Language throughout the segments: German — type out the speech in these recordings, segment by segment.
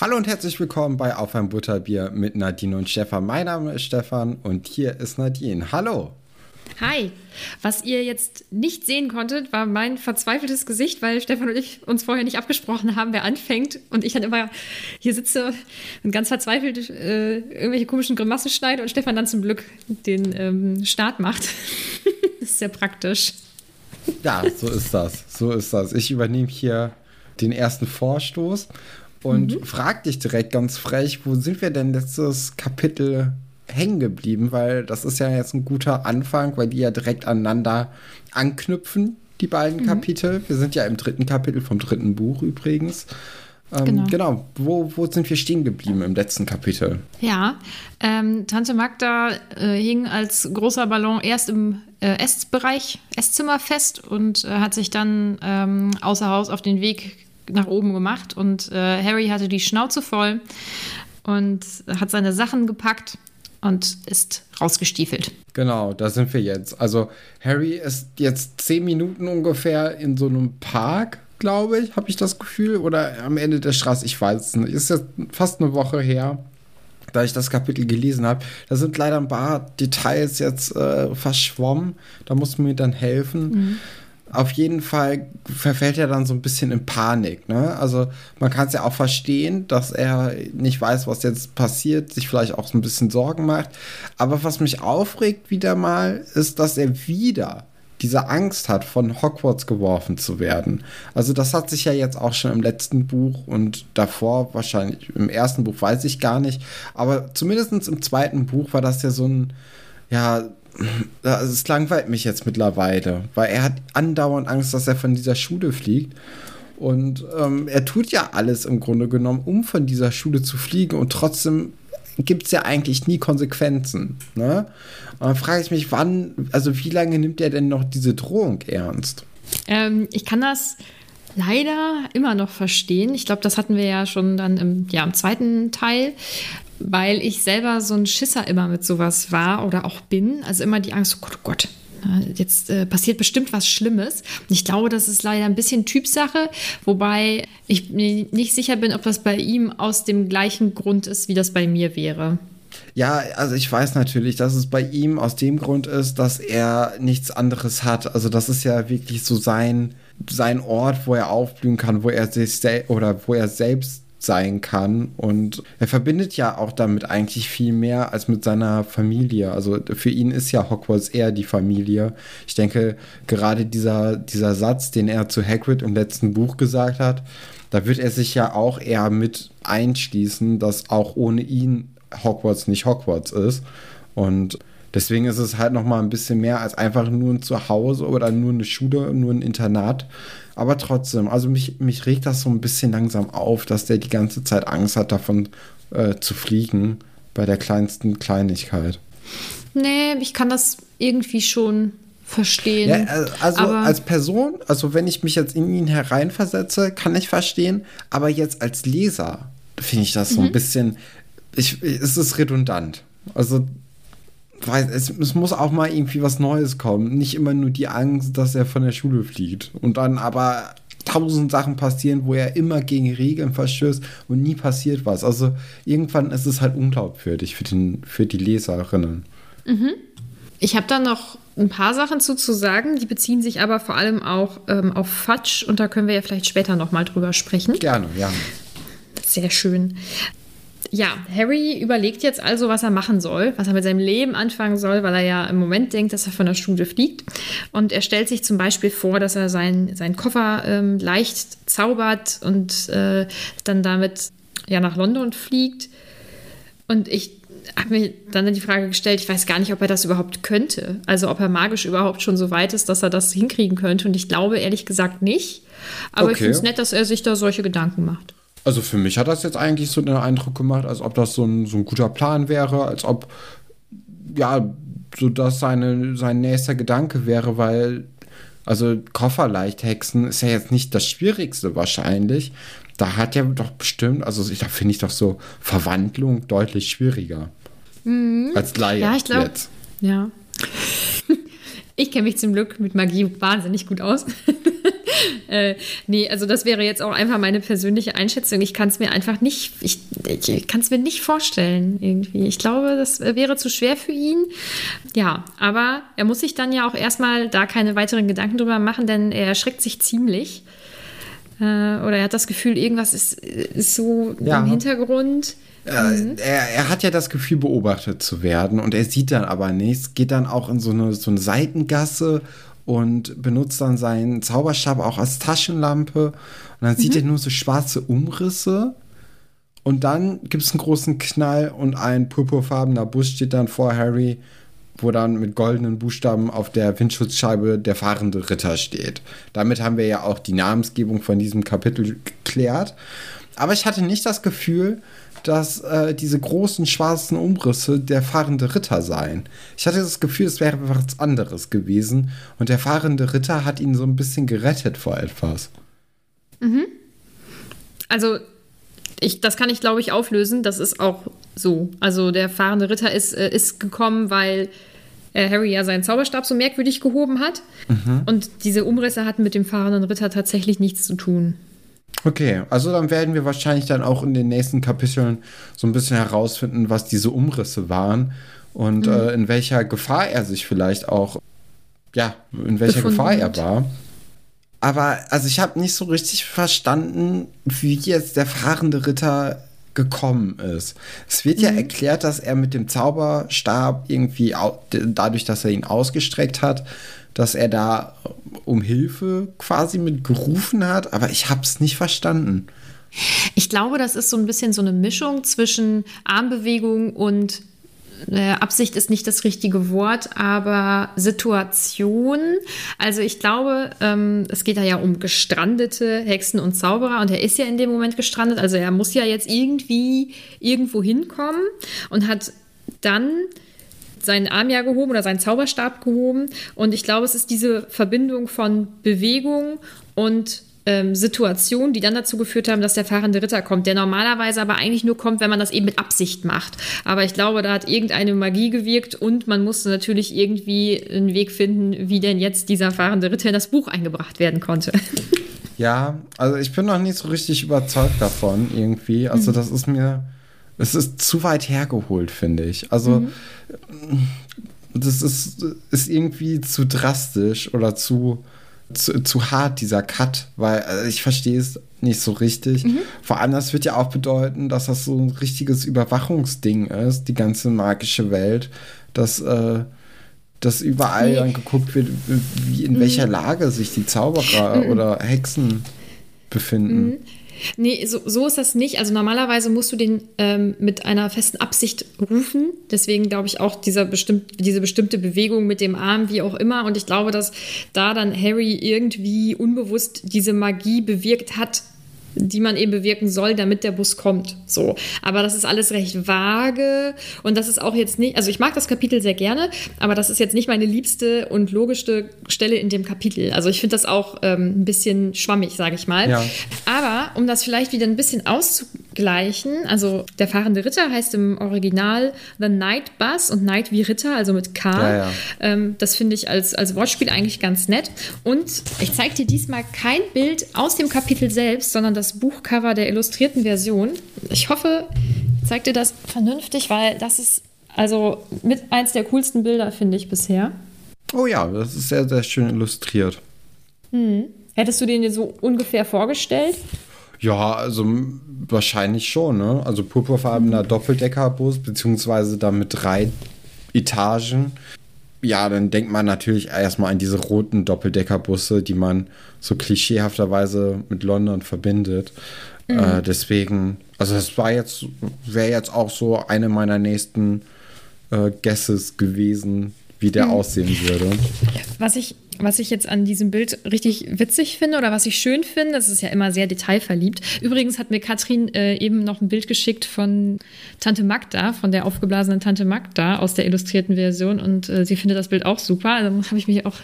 Hallo und herzlich willkommen bei Auf ein Butterbier mit Nadine und Stefan. Mein Name ist Stefan und hier ist Nadine. Hallo. Hi. Was ihr jetzt nicht sehen konntet, war mein verzweifeltes Gesicht, weil Stefan und ich uns vorher nicht abgesprochen haben, wer anfängt. Und ich dann immer hier sitze und ganz verzweifelt äh, irgendwelche komischen Grimassen schneide und Stefan dann zum Glück den ähm, Start macht. das ist sehr praktisch. Ja, so ist das. So ist das. Ich übernehme hier den ersten Vorstoß und mhm. frag dich direkt ganz frech, wo sind wir denn letztes Kapitel hängen geblieben? Weil das ist ja jetzt ein guter Anfang, weil die ja direkt aneinander anknüpfen, die beiden mhm. Kapitel. Wir sind ja im dritten Kapitel vom dritten Buch übrigens. Ähm, genau. genau. Wo, wo sind wir stehen geblieben im letzten Kapitel? Ja, ähm, Tante Magda äh, hing als großer Ballon erst im äh, Essbereich, Esszimmer fest und äh, hat sich dann ähm, außer Haus auf den Weg nach oben gemacht und äh, Harry hatte die Schnauze voll und hat seine Sachen gepackt und ist rausgestiefelt. Genau, da sind wir jetzt. Also Harry ist jetzt zehn Minuten ungefähr in so einem Park, glaube ich, habe ich das Gefühl, oder am Ende der Straße, ich weiß es nicht. Ist jetzt fast eine Woche her da ich das Kapitel gelesen habe. Da sind leider ein paar Details jetzt äh, verschwommen. Da muss man mir dann helfen. Mhm auf jeden Fall verfällt er dann so ein bisschen in Panik. Ne? Also man kann es ja auch verstehen, dass er nicht weiß, was jetzt passiert, sich vielleicht auch so ein bisschen Sorgen macht. Aber was mich aufregt wieder mal, ist, dass er wieder diese Angst hat, von Hogwarts geworfen zu werden. Also das hat sich ja jetzt auch schon im letzten Buch und davor wahrscheinlich im ersten Buch weiß ich gar nicht, aber zumindest im zweiten Buch war das ja so ein ja also es langweilt mich jetzt mittlerweile, weil er hat andauernd Angst, dass er von dieser Schule fliegt. Und ähm, er tut ja alles im Grunde genommen, um von dieser Schule zu fliegen. Und trotzdem gibt es ja eigentlich nie Konsequenzen. Ne? Und dann frage ich mich, wann, also wie lange nimmt er denn noch diese Drohung ernst? Ähm, ich kann das leider immer noch verstehen. Ich glaube, das hatten wir ja schon dann im, ja, im zweiten Teil weil ich selber so ein Schisser immer mit sowas war oder auch bin. Also immer die Angst, oh Gott, oh Gott, jetzt äh, passiert bestimmt was Schlimmes. Und ich glaube, das ist leider ein bisschen Typsache, wobei ich mir nicht sicher bin, ob das bei ihm aus dem gleichen Grund ist, wie das bei mir wäre. Ja, also ich weiß natürlich, dass es bei ihm aus dem Grund ist, dass er nichts anderes hat. Also das ist ja wirklich so sein, sein Ort, wo er aufblühen kann, wo er sich oder wo er selbst sein kann. Und er verbindet ja auch damit eigentlich viel mehr als mit seiner Familie. Also für ihn ist ja Hogwarts eher die Familie. Ich denke, gerade dieser, dieser Satz, den er zu Hagrid im letzten Buch gesagt hat, da wird er sich ja auch eher mit einschließen, dass auch ohne ihn Hogwarts nicht Hogwarts ist. Und deswegen ist es halt noch mal ein bisschen mehr als einfach nur ein Zuhause oder nur eine Schule, nur ein Internat, aber trotzdem, also mich, mich regt das so ein bisschen langsam auf, dass der die ganze Zeit Angst hat, davon äh, zu fliegen bei der kleinsten Kleinigkeit. Nee, ich kann das irgendwie schon verstehen. Ja, also als Person, also wenn ich mich jetzt in ihn hereinversetze, kann ich verstehen, aber jetzt als Leser finde ich das so mhm. ein bisschen, ich, es ist redundant. Also weiß, es, es, muss auch mal irgendwie was Neues kommen. Nicht immer nur die Angst, dass er von der Schule fliegt. Und dann aber tausend Sachen passieren, wo er immer gegen Regeln verstößt und nie passiert was. Also irgendwann ist es halt unglaubwürdig für, den, für die Leserinnen. Mhm. Ich habe da noch ein paar Sachen zu, zu sagen, die beziehen sich aber vor allem auch ähm, auf Fatsch und da können wir ja vielleicht später nochmal drüber sprechen. Gerne, ja. Sehr schön. Ja, Harry überlegt jetzt also, was er machen soll, was er mit seinem Leben anfangen soll, weil er ja im Moment denkt, dass er von der Schule fliegt. Und er stellt sich zum Beispiel vor, dass er seinen, Koffer ähm, leicht zaubert und äh, dann damit ja nach London fliegt. Und ich habe mir dann die Frage gestellt, ich weiß gar nicht, ob er das überhaupt könnte. Also ob er magisch überhaupt schon so weit ist, dass er das hinkriegen könnte. Und ich glaube ehrlich gesagt nicht. Aber okay. ich finde es nett, dass er sich da solche Gedanken macht. Also für mich hat das jetzt eigentlich so den Eindruck gemacht, als ob das so ein, so ein guter Plan wäre, als ob, ja, so das seine, sein nächster Gedanke wäre, weil, also Koffer hexen ist ja jetzt nicht das Schwierigste wahrscheinlich. Da hat ja doch bestimmt, also da finde ich doch so Verwandlung deutlich schwieriger. Mhm. Als Laie ja, ich glaube. Ja. Ich kenne mich zum Glück mit Magie wahnsinnig gut aus. äh, nee, also das wäre jetzt auch einfach meine persönliche Einschätzung. Ich kann es mir einfach nicht, ich, ich kann es mir nicht vorstellen irgendwie. Ich glaube, das wäre zu schwer für ihn. Ja, aber er muss sich dann ja auch erstmal da keine weiteren Gedanken drüber machen, denn er erschreckt sich ziemlich. Äh, oder er hat das Gefühl, irgendwas ist, ist so ja. im Hintergrund. Mhm. Er, er, hat ja das Gefühl, beobachtet zu werden und er sieht dann aber nichts, geht dann auch in so eine, so eine Seitengasse und benutzt dann seinen Zauberstab auch als Taschenlampe. Und dann mhm. sieht er nur so schwarze Umrisse. Und dann gibt es einen großen Knall und ein purpurfarbener Bus steht dann vor Harry, wo dann mit goldenen Buchstaben auf der Windschutzscheibe der fahrende Ritter steht. Damit haben wir ja auch die Namensgebung von diesem Kapitel geklärt. Aber ich hatte nicht das Gefühl, dass äh, diese großen schwarzen Umrisse der fahrende Ritter seien. Ich hatte das Gefühl, es wäre was anderes gewesen und der fahrende Ritter hat ihn so ein bisschen gerettet vor etwas. Mhm. Also, ich, das kann ich, glaube ich, auflösen. Das ist auch so. Also, der fahrende Ritter ist, äh, ist gekommen, weil äh, Harry ja seinen Zauberstab so merkwürdig gehoben hat. Mhm. Und diese Umrisse hatten mit dem fahrenden Ritter tatsächlich nichts zu tun. Okay, also dann werden wir wahrscheinlich dann auch in den nächsten Kapiteln so ein bisschen herausfinden, was diese Umrisse waren und mhm. äh, in welcher Gefahr er sich vielleicht auch, ja, in welcher Gefunden Gefahr er war. Aber also ich habe nicht so richtig verstanden, wie jetzt der fahrende Ritter gekommen ist. Es wird mhm. ja erklärt, dass er mit dem Zauberstab irgendwie, dadurch, dass er ihn ausgestreckt hat, dass er da um Hilfe quasi mit gerufen hat, aber ich habe es nicht verstanden. Ich glaube, das ist so ein bisschen so eine Mischung zwischen Armbewegung und äh, Absicht ist nicht das richtige Wort, aber Situation. Also ich glaube, ähm, es geht da ja um gestrandete Hexen und Zauberer und er ist ja in dem Moment gestrandet. Also er muss ja jetzt irgendwie irgendwo hinkommen und hat dann seinen Arm ja gehoben oder seinen Zauberstab gehoben. Und ich glaube, es ist diese Verbindung von Bewegung und ähm, Situation, die dann dazu geführt haben, dass der fahrende Ritter kommt, der normalerweise aber eigentlich nur kommt, wenn man das eben mit Absicht macht. Aber ich glaube, da hat irgendeine Magie gewirkt und man musste natürlich irgendwie einen Weg finden, wie denn jetzt dieser fahrende Ritter in das Buch eingebracht werden konnte. Ja, also ich bin noch nicht so richtig überzeugt davon irgendwie. Also mhm. das ist mir es ist zu weit hergeholt, finde ich. Also, mhm. das ist, ist irgendwie zu drastisch oder zu, zu, zu hart, dieser Cut, weil also ich verstehe es nicht so richtig. Mhm. Vor allem, das wird ja auch bedeuten, dass das so ein richtiges Überwachungsding ist, die ganze magische Welt, dass, äh, dass überall nee. dann geguckt wird, wie in mhm. welcher Lage sich die Zauberer mhm. oder Hexen befinden. Nee, so, so ist das nicht. Also normalerweise musst du den ähm, mit einer festen Absicht rufen. Deswegen glaube ich auch dieser bestimmt, diese bestimmte Bewegung mit dem Arm, wie auch immer. Und ich glaube, dass da dann Harry irgendwie unbewusst diese Magie bewirkt hat, die man eben bewirken soll, damit der Bus kommt. So. Aber das ist alles recht vage und das ist auch jetzt nicht, also ich mag das Kapitel sehr gerne, aber das ist jetzt nicht meine liebste und logischste Stelle in dem Kapitel. Also ich finde das auch ähm, ein bisschen schwammig, sage ich mal. Ja. Aber um das vielleicht wieder ein bisschen auszugleichen, also der fahrende Ritter heißt im Original The Night Bus und Night wie Ritter, also mit K. Ja, ja. Ähm, das finde ich als, als Wortspiel eigentlich ganz nett. Und ich zeige dir diesmal kein Bild aus dem Kapitel selbst, sondern das Buchcover der illustrierten Version. Ich hoffe, ich zeige dir das vernünftig, weil das ist also mit eins der coolsten Bilder, finde ich bisher. Oh ja, das ist sehr, sehr schön illustriert. Hm. Hättest du den dir so ungefähr vorgestellt? Ja, also wahrscheinlich schon, ne? Also purpurfarbener. Doppeldeckerbus, beziehungsweise da mit drei Etagen ja, dann denkt man natürlich erstmal an diese roten Doppeldeckerbusse, die man so klischeehafterweise mit London verbindet. Mhm. Äh, deswegen, also das war jetzt, wäre jetzt auch so eine meiner nächsten äh, Guesses gewesen, wie der mhm. aussehen würde. Was ich was ich jetzt an diesem Bild richtig witzig finde oder was ich schön finde, das ist ja immer sehr detailverliebt. Übrigens hat mir Katrin äh, eben noch ein Bild geschickt von Tante Magda, von der aufgeblasenen Tante Magda aus der illustrierten Version und äh, sie findet das Bild auch super. Also habe ich mich auch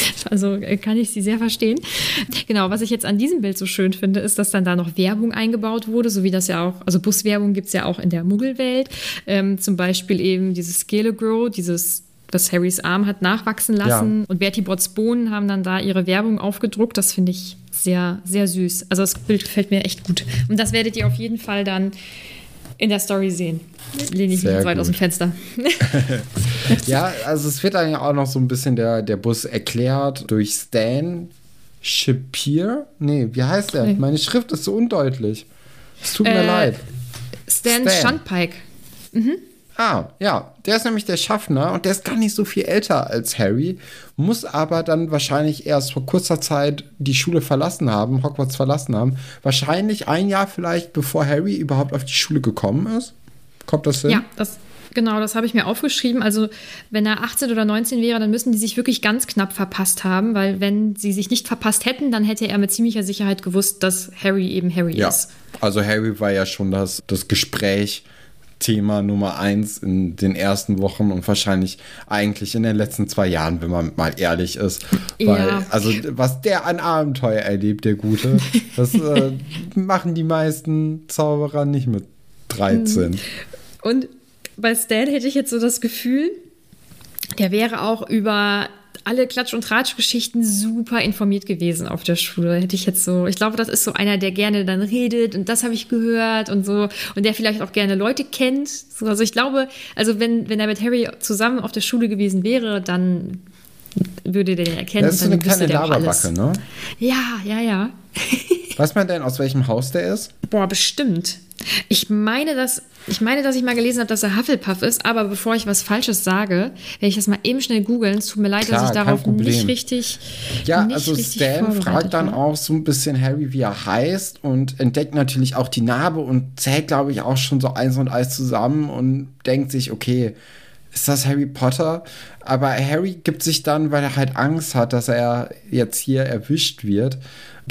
also äh, kann ich sie sehr verstehen. Genau, was ich jetzt an diesem Bild so schön finde, ist, dass dann da noch Werbung eingebaut wurde, so wie das ja auch, also Buswerbung gibt es ja auch in der Muggelwelt. Ähm, zum Beispiel eben dieses Scale Grow, dieses das Harrys Arm hat nachwachsen lassen. Ja. Und Bertie Botts Bohnen haben dann da ihre Werbung aufgedruckt. Das finde ich sehr, sehr süß. Also das Bild gefällt mir echt gut. Und das werdet ihr auf jeden Fall dann in der Story sehen. Lehne ich mich jetzt weit aus dem Fenster. ja, also es wird dann ja auch noch so ein bisschen der, der Bus erklärt durch Stan Shapir. Nee, wie heißt er? Meine Schrift ist so undeutlich. Es tut mir äh, leid. Stan, Stan. Shunpike. Mhm. Ah, ja, der ist nämlich der Schaffner und der ist gar nicht so viel älter als Harry, muss aber dann wahrscheinlich erst vor kurzer Zeit die Schule verlassen haben, Hogwarts verlassen haben. Wahrscheinlich ein Jahr vielleicht, bevor Harry überhaupt auf die Schule gekommen ist. Kommt das hin? Ja, das, genau, das habe ich mir aufgeschrieben. Also, wenn er 18 oder 19 wäre, dann müssen die sich wirklich ganz knapp verpasst haben, weil wenn sie sich nicht verpasst hätten, dann hätte er mit ziemlicher Sicherheit gewusst, dass Harry eben Harry ja. ist. Also, Harry war ja schon das, das Gespräch Thema Nummer eins in den ersten Wochen und wahrscheinlich eigentlich in den letzten zwei Jahren, wenn man mal ehrlich ist. Weil, ja. also, was der an Abenteuer erlebt, der Gute, das äh, machen die meisten Zauberer nicht mit 13. Und bei Stan hätte ich jetzt so das Gefühl, der wäre auch über alle Klatsch- und Tratsch-Geschichten super informiert gewesen auf der Schule. Hätte ich jetzt so, ich glaube, das ist so einer, der gerne dann redet und das habe ich gehört und so und der vielleicht auch gerne Leute kennt. So, also ich glaube, also wenn, wenn er mit Harry zusammen auf der Schule gewesen wäre, dann würde der den erkennen. Das ist so eine kleine Laberbacke, ne? Ja, ja, ja. Weiß man denn, aus welchem Haus der ist? Boah, bestimmt. Ich meine, dass ich meine, dass ich mal gelesen habe, dass er Hufflepuff ist, aber bevor ich was Falsches sage, werde ich das mal eben schnell googeln. Es tut mir leid, Klar, dass ich darauf nicht richtig. Ja, nicht also richtig Stan fragt dann auch so ein bisschen Harry, wie er heißt und entdeckt natürlich auch die Narbe und zählt, glaube ich, auch schon so eins und eins zusammen und denkt sich, okay, ist das Harry Potter? Aber Harry gibt sich dann, weil er halt Angst hat, dass er jetzt hier erwischt wird,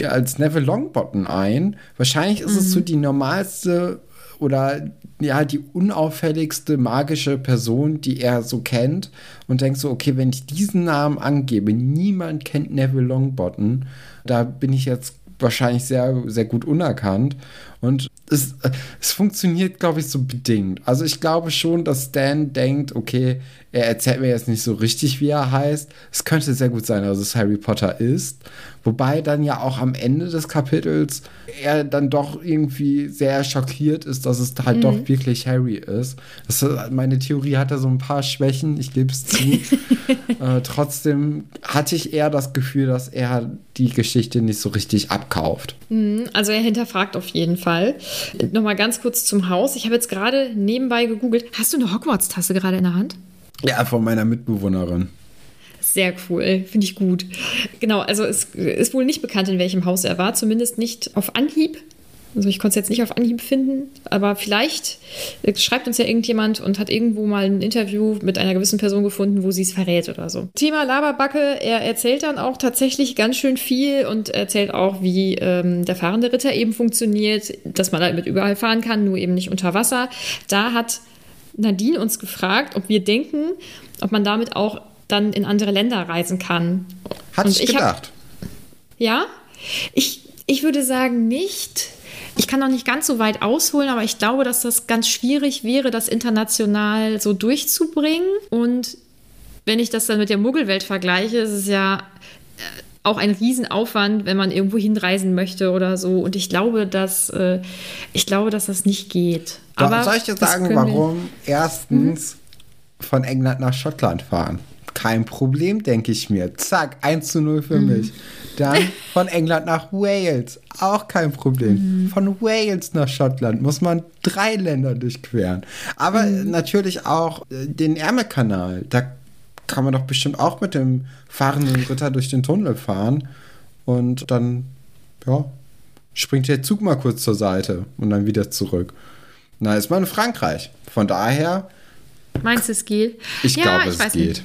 als Neville Longbottom ein. Wahrscheinlich ist mhm. es so die normalste oder ja, die unauffälligste magische Person, die er so kennt und denkt so, okay, wenn ich diesen Namen angebe, niemand kennt Neville Longbottom, da bin ich jetzt wahrscheinlich sehr, sehr gut unerkannt. Und es, es funktioniert, glaube ich, so bedingt. Also ich glaube schon, dass Stan denkt, okay, er erzählt mir jetzt nicht so richtig, wie er heißt. Es könnte sehr gut sein, dass es Harry Potter ist. Wobei dann ja auch am Ende des Kapitels er dann doch irgendwie sehr schockiert ist, dass es halt mhm. doch wirklich Harry ist. Das, meine Theorie hatte so ein paar Schwächen, ich gebe es zu. äh, trotzdem hatte ich eher das Gefühl, dass er die Geschichte nicht so richtig abkauft. Mhm, also er hinterfragt auf jeden Fall. Nochmal ganz kurz zum Haus. Ich habe jetzt gerade nebenbei gegoogelt. Hast du eine Hogwarts-Tasse gerade in der Hand? Ja, von meiner Mitbewohnerin. Sehr cool, finde ich gut. Genau, also es ist wohl nicht bekannt, in welchem Haus er war, zumindest nicht auf Anhieb. Also ich konnte es jetzt nicht auf Anhieb finden, aber vielleicht schreibt uns ja irgendjemand und hat irgendwo mal ein Interview mit einer gewissen Person gefunden, wo sie es verrät oder so. Thema Laberbacke, er erzählt dann auch tatsächlich ganz schön viel und erzählt auch, wie ähm, der fahrende Ritter eben funktioniert, dass man damit überall fahren kann, nur eben nicht unter Wasser. Da hat Nadine uns gefragt, ob wir denken, ob man damit auch dann in andere Länder reisen kann. Hat ich gedacht. Hab, ja, ich, ich würde sagen nicht. Ich kann noch nicht ganz so weit ausholen, aber ich glaube, dass das ganz schwierig wäre, das international so durchzubringen. Und wenn ich das dann mit der Muggelwelt vergleiche, ist es ja äh, auch ein Riesenaufwand, wenn man irgendwo hinreisen möchte oder so. Und ich glaube, dass äh, ich glaube, dass das nicht geht. Aber soll ich dir sagen, warum? Erstens mhm. von England nach Schottland fahren. Kein Problem, denke ich mir. Zack, 1 zu 0 für mhm. mich. Dann von England nach Wales. Auch kein Problem. Mhm. Von Wales nach Schottland muss man drei Länder durchqueren. Aber mhm. natürlich auch äh, den Ärmelkanal. Da kann man doch bestimmt auch mit dem fahrenden Ritter durch den Tunnel fahren. Und dann, ja, springt der Zug mal kurz zur Seite und dann wieder zurück. Na, ist man in Frankreich. Von daher. Meinst du, es geht? Ich ja, glaube, es geht. Nicht.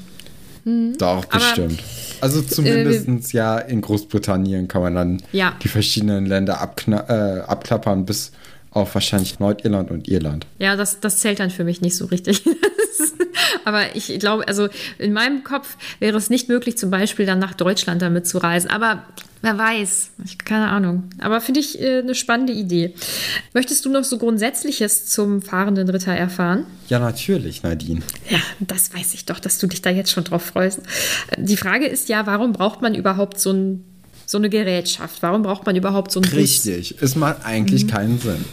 Mhm. Doch, bestimmt. also zumindest äh, ja in Großbritannien kann man dann ja. die verschiedenen Länder äh, abklappern bis auf wahrscheinlich Nordirland und Irland. Ja, das, das zählt dann für mich nicht so richtig. Aber ich glaube, also in meinem Kopf wäre es nicht möglich, zum Beispiel dann nach Deutschland damit zu reisen. Aber Wer weiß. Ich, keine Ahnung. Aber finde ich äh, eine spannende Idee. Möchtest du noch so Grundsätzliches zum fahrenden Ritter erfahren? Ja, natürlich, Nadine. Ja, das weiß ich doch, dass du dich da jetzt schon drauf freust. Die Frage ist ja, warum braucht man überhaupt so, ein, so eine Gerätschaft? Warum braucht man überhaupt so einen Richtig. Bus? Es macht eigentlich mhm. keinen Sinn.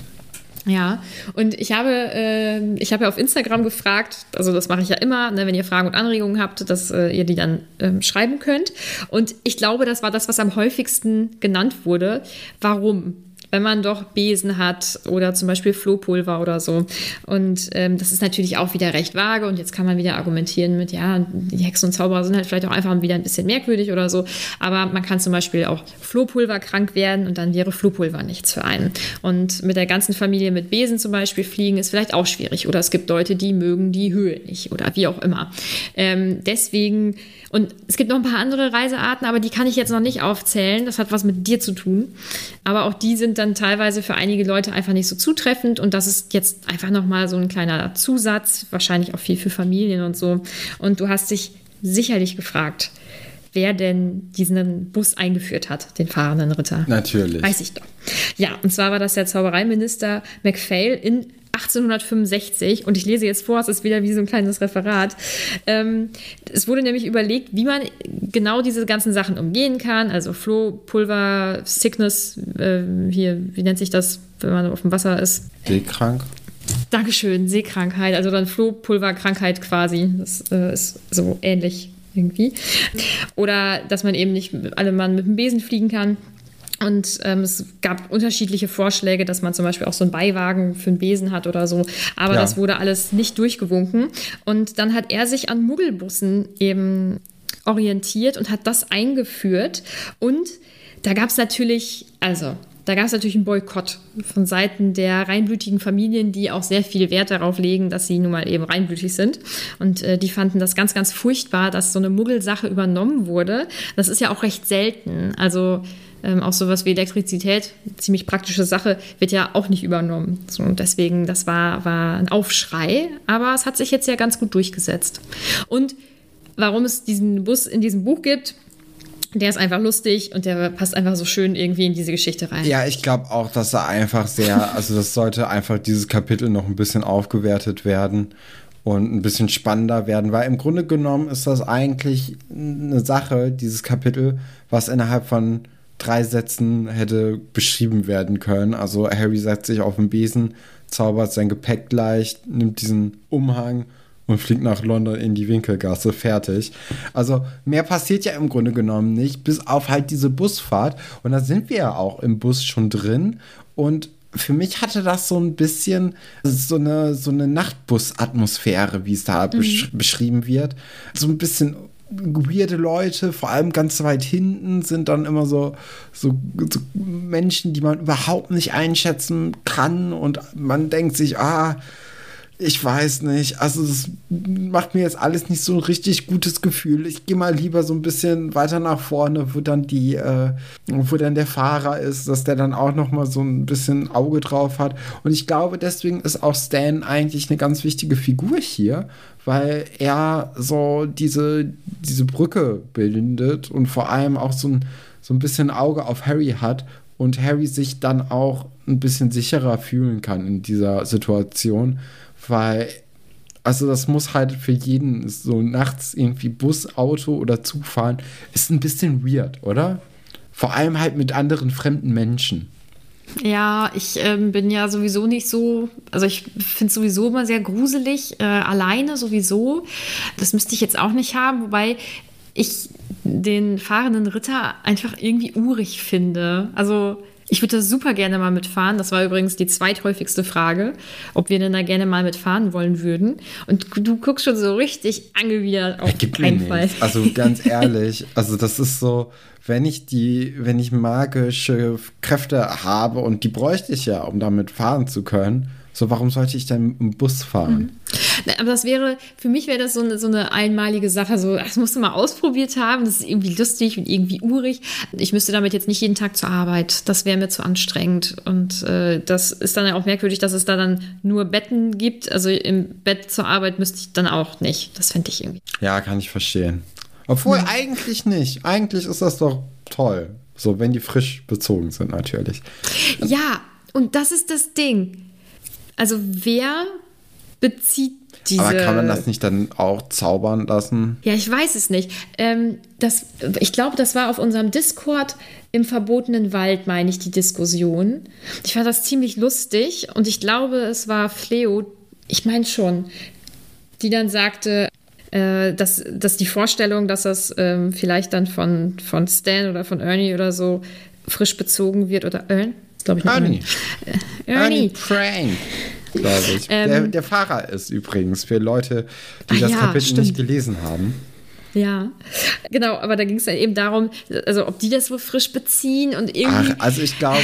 Ja, und ich habe, äh, ich habe ja auf Instagram gefragt, also das mache ich ja immer, ne, wenn ihr Fragen und Anregungen habt, dass äh, ihr die dann ähm, schreiben könnt. Und ich glaube, das war das, was am häufigsten genannt wurde. Warum? Wenn man doch Besen hat oder zum Beispiel Flohpulver oder so. Und ähm, das ist natürlich auch wieder recht vage und jetzt kann man wieder argumentieren mit, ja, die Hexen und Zauberer sind halt vielleicht auch einfach wieder ein bisschen merkwürdig oder so. Aber man kann zum Beispiel auch Flohpulver krank werden und dann wäre Flohpulver nichts für einen. Und mit der ganzen Familie mit Besen zum Beispiel fliegen ist vielleicht auch schwierig. Oder es gibt Leute, die mögen die Höhe nicht oder wie auch immer. Ähm, deswegen, und es gibt noch ein paar andere Reisearten, aber die kann ich jetzt noch nicht aufzählen. Das hat was mit dir zu tun. Aber auch die sind dann dann teilweise für einige Leute einfach nicht so zutreffend und das ist jetzt einfach nochmal so ein kleiner Zusatz, wahrscheinlich auch viel für Familien und so. Und du hast dich sicherlich gefragt, wer denn diesen Bus eingeführt hat, den fahrenden Ritter. Natürlich. Weiß ich doch. Ja, und zwar war das der Zaubereiminister MacPhail in 1865 und ich lese jetzt vor, es ist wieder wie so ein kleines Referat. Ähm, es wurde nämlich überlegt, wie man genau diese ganzen Sachen umgehen kann, also Floh, Pulver, Sickness, äh, hier, wie nennt sich das, wenn man auf dem Wasser ist? Seekrank. Dankeschön, Seekrankheit, also dann Flohpulverkrankheit quasi. Das äh, ist so ähnlich irgendwie. Oder dass man eben nicht alle Mann mit dem Besen fliegen kann. Und ähm, es gab unterschiedliche Vorschläge, dass man zum Beispiel auch so einen Beiwagen für einen Besen hat oder so. Aber ja. das wurde alles nicht durchgewunken. Und dann hat er sich an Muggelbussen eben orientiert und hat das eingeführt. Und da gab es natürlich, also da gab es natürlich einen Boykott von Seiten der reinblütigen Familien, die auch sehr viel Wert darauf legen, dass sie nun mal eben reinblütig sind. Und äh, die fanden das ganz, ganz furchtbar, dass so eine Muggelsache übernommen wurde. Das ist ja auch recht selten. Also ähm, auch sowas wie Elektrizität, ziemlich praktische Sache, wird ja auch nicht übernommen. So, deswegen, das war, war ein Aufschrei, aber es hat sich jetzt ja ganz gut durchgesetzt. Und warum es diesen Bus in diesem Buch gibt, der ist einfach lustig und der passt einfach so schön irgendwie in diese Geschichte rein. Ja, ich glaube auch, dass er einfach sehr, also das sollte einfach dieses Kapitel noch ein bisschen aufgewertet werden und ein bisschen spannender werden, weil im Grunde genommen ist das eigentlich eine Sache, dieses Kapitel, was innerhalb von drei Sätzen hätte beschrieben werden können. Also Harry setzt sich auf den Besen, zaubert sein Gepäck leicht, nimmt diesen Umhang und fliegt nach London in die Winkelgasse. Fertig. Also mehr passiert ja im Grunde genommen nicht, bis auf halt diese Busfahrt. Und da sind wir ja auch im Bus schon drin. Und für mich hatte das so ein bisschen so eine, so eine Nachtbus-Atmosphäre, wie es da mhm. besch beschrieben wird. So ein bisschen weirde Leute, vor allem ganz weit hinten, sind dann immer so, so, so, Menschen, die man überhaupt nicht einschätzen kann. Und man denkt sich, ah, ich weiß nicht, also das macht mir jetzt alles nicht so ein richtig gutes Gefühl. Ich gehe mal lieber so ein bisschen weiter nach vorne, wo dann die, äh, wo dann der Fahrer ist, dass der dann auch noch mal so ein bisschen Auge drauf hat. Und ich glaube, deswegen ist auch Stan eigentlich eine ganz wichtige Figur hier, weil er so diese, diese Brücke bildet und vor allem auch so ein, so ein bisschen Auge auf Harry hat und Harry sich dann auch ein bisschen sicherer fühlen kann in dieser Situation, weil also das muss halt für jeden so nachts irgendwie Bus, Auto oder Zug fahren, ist ein bisschen weird, oder? Vor allem halt mit anderen fremden Menschen. Ja, ich ähm, bin ja sowieso nicht so, also ich finde es sowieso immer sehr gruselig, äh, alleine sowieso. Das müsste ich jetzt auch nicht haben, wobei ich den fahrenden Ritter einfach irgendwie urig finde. Also ich würde da super gerne mal mitfahren. Das war übrigens die zweithäufigste Frage, ob wir denn da gerne mal mitfahren wollen würden. Und du guckst schon so richtig angewidert auf Gibt keinen Fall. Also ganz ehrlich, also das ist so, wenn ich die, wenn ich magische Kräfte habe und die bräuchte ich ja, um damit fahren zu können, so warum sollte ich dann im Bus fahren? Mhm. Aber das wäre, für mich wäre das so eine, so eine einmalige Sache, so, das musst du mal ausprobiert haben, das ist irgendwie lustig und irgendwie urig. Ich müsste damit jetzt nicht jeden Tag zur Arbeit, das wäre mir zu anstrengend. Und äh, das ist dann ja auch merkwürdig, dass es da dann nur Betten gibt. Also im Bett zur Arbeit müsste ich dann auch nicht. Das fände ich irgendwie. Ja, kann ich verstehen. Obwohl, mhm. eigentlich nicht. Eigentlich ist das doch toll. So, wenn die frisch bezogen sind, natürlich. Ja, und das ist das Ding. Also, wer bezieht diese. Aber kann man das nicht dann auch zaubern lassen? Ja, ich weiß es nicht. Ähm, das, ich glaube, das war auf unserem Discord im verbotenen Wald, meine ich, die Diskussion. Ich fand das ziemlich lustig und ich glaube, es war Fleo, ich meine schon, die dann sagte, äh, dass, dass die Vorstellung, dass das ähm, vielleicht dann von, von Stan oder von Ernie oder so frisch bezogen wird oder Ern, glaube ich. Ernie. Äh, Ernie. Ernie Prank, glaube ich. Ähm, der, der Fahrer ist übrigens für Leute, die Ah das ja, Kapitel stimmt. nicht gelesen haben. Ja, genau, aber da ging es dann eben darum, also ob die das wohl frisch beziehen und irgendwie. Ach, also ich glaube,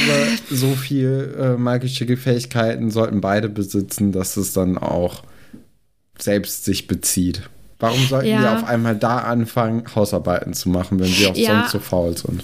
so viel äh, magische Fähigkeiten sollten beide besitzen, dass es dann auch selbst sich bezieht. Warum sollten Ja. wir auf einmal da anfangen, Hausarbeiten zu machen, wenn wir auch Ja. sonst so faul sind?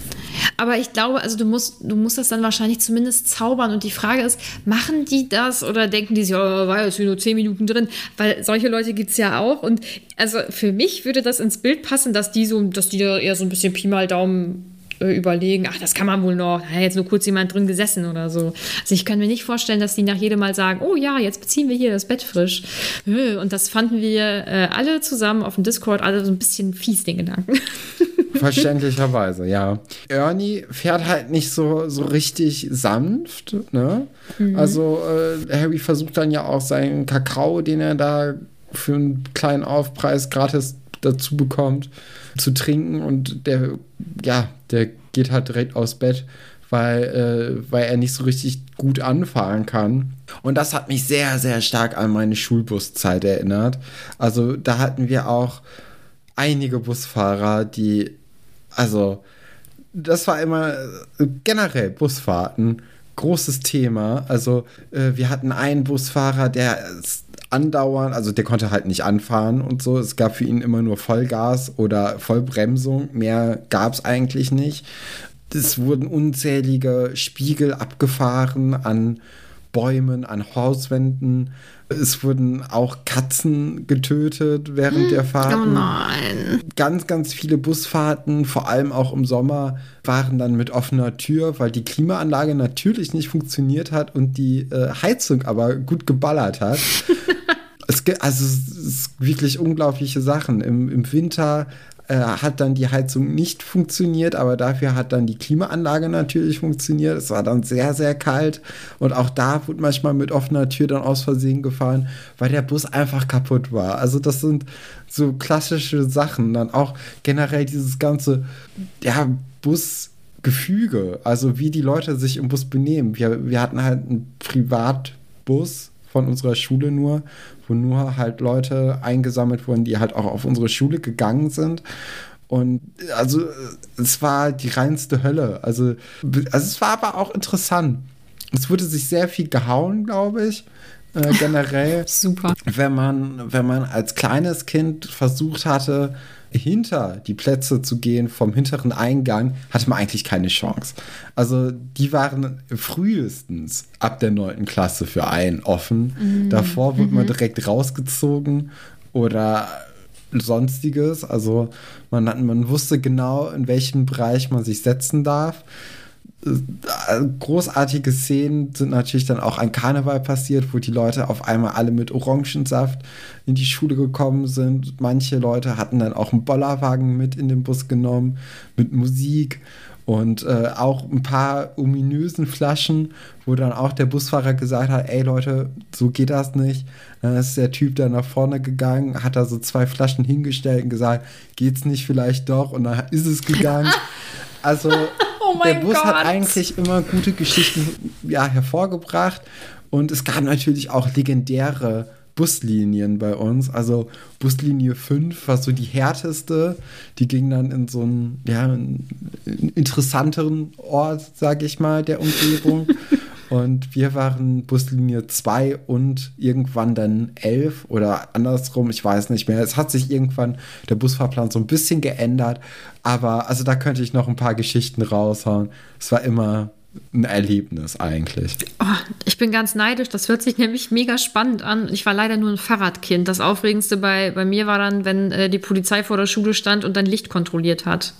Aber ich glaube, also du musst, du musst das dann wahrscheinlich zumindest zaubern. Und die Frage ist, machen die das oder denken die sich, oh, war jetzt nur zehn Minuten drin? Weil solche Leute gibt es ja auch. Und also für mich würde das ins Bild passen, dass die so, dass die da eher so ein bisschen Pi mal Daumen überlegen, ach, das kann man wohl noch, da hat jetzt nur kurz jemand drin gesessen oder so. Also ich kann mir nicht vorstellen, dass die nach jedem Mal sagen, oh ja, jetzt beziehen wir hier das Bett frisch. Äh, Und das fanden wir äh, alle zusammen auf dem Discord, alle so ein bisschen fies, den Gedanken. Verständlicherweise, ja. Ernie fährt halt nicht so, so richtig sanft, ne? Also äh, Harry versucht dann ja auch seinen Kakao, den er da für einen kleinen Aufpreis gratis dazu bekommt, zu trinken und der, ja, der geht halt direkt aus Bett, weil, äh, weil er nicht so richtig gut anfahren kann. Und das hat mich sehr, sehr stark an meine Schulbuszeit erinnert. Also da hatten wir auch einige Busfahrer, die, also, das war immer äh, generell Busfahrten, großes Thema. Also, äh, wir hatten einen Busfahrer, der andauernd, also der konnte halt nicht anfahren und so. Es gab für ihn immer nur Vollgas oder Vollbremsung. Mehr gab es eigentlich nicht. Es wurden unzählige Spiegel abgefahren an Bäumen, an Hauswänden. Es wurden auch Katzen getötet während der Fahrten nein. ganz, ganz viele Busfahrten, vor allem auch im Sommer, waren dann mit offener Tür, weil die Klimaanlage natürlich nicht funktioniert hat und die äh, Heizung aber gut geballert hat. es gibt, also es wirklich unglaubliche Sachen. Im, im Winter äh, hat dann die Heizung nicht funktioniert, aber dafür hat dann die Klimaanlage natürlich funktioniert. Es war dann sehr, sehr kalt und auch da wurde manchmal mit offener Tür dann aus Versehen gefahren, weil der Bus einfach kaputt war. Also das sind so klassische Sachen. Dann auch generell dieses ganze, ja, Busgefüge, also wie die Leute sich im Bus benehmen. Wir, wir hatten halt einen Privatbus von unserer Schule nur, wo nur halt Leute eingesammelt wurden, die halt auch auf unsere Schule gegangen sind. Und also es war die reinste Hölle. Also, also es war aber auch interessant. Es wurde sich sehr viel gehauen, glaube ich. Äh, generell, Super. wenn man, wenn man als kleines Kind versucht hatte, hinter die Plätze zu gehen vom hinteren Eingang, hatte man eigentlich keine Chance. Also die waren frühestens ab der 9. Klasse für einen offen. Davor wurde man direkt rausgezogen oder sonstiges. Also man, hat- man wusste genau, in welchem Bereich man sich setzen darf. Äh, Großartige Szenen sind natürlich dann auch an Karneval passiert, wo die Leute auf einmal alle mit Orangensaft in die Schule gekommen sind. Manche Leute hatten dann auch einen Bollerwagen mit in den Bus genommen, mit Musik und äh, auch ein paar ominösen Flaschen, wo dann auch der Busfahrer gesagt hat, ey Leute, so geht das nicht. Dann ist der Typ da nach vorne gegangen, hat da so zwei Flaschen hingestellt und gesagt, geht's nicht vielleicht doch? Und dann ist es gegangen. Also Oh der Bus hat Gott. eigentlich immer gute Geschichten ja, hervorgebracht. Und es gab natürlich auch legendäre Buslinien bei uns. Also Buslinie 5 war so die härteste. Die ging dann in so einen, ja, einen interessanteren Ort, sag ich mal, der Umgebung. Und wir waren Buslinie 2 und irgendwann dann 11 oder andersrum, ich weiß nicht mehr. Es hat sich irgendwann der Busfahrplan so ein bisschen geändert, aber also da könnte ich noch ein paar Geschichten raushauen. Es war immer ein Erlebnis eigentlich. Oh, ich bin ganz neidisch. Das hört sich nämlich mega spannend an. Ich war leider nur ein Fahrradkind. Das Aufregendste bei, bei mir war dann, wenn äh, die Polizei vor der Schule stand und dann Licht kontrolliert hat.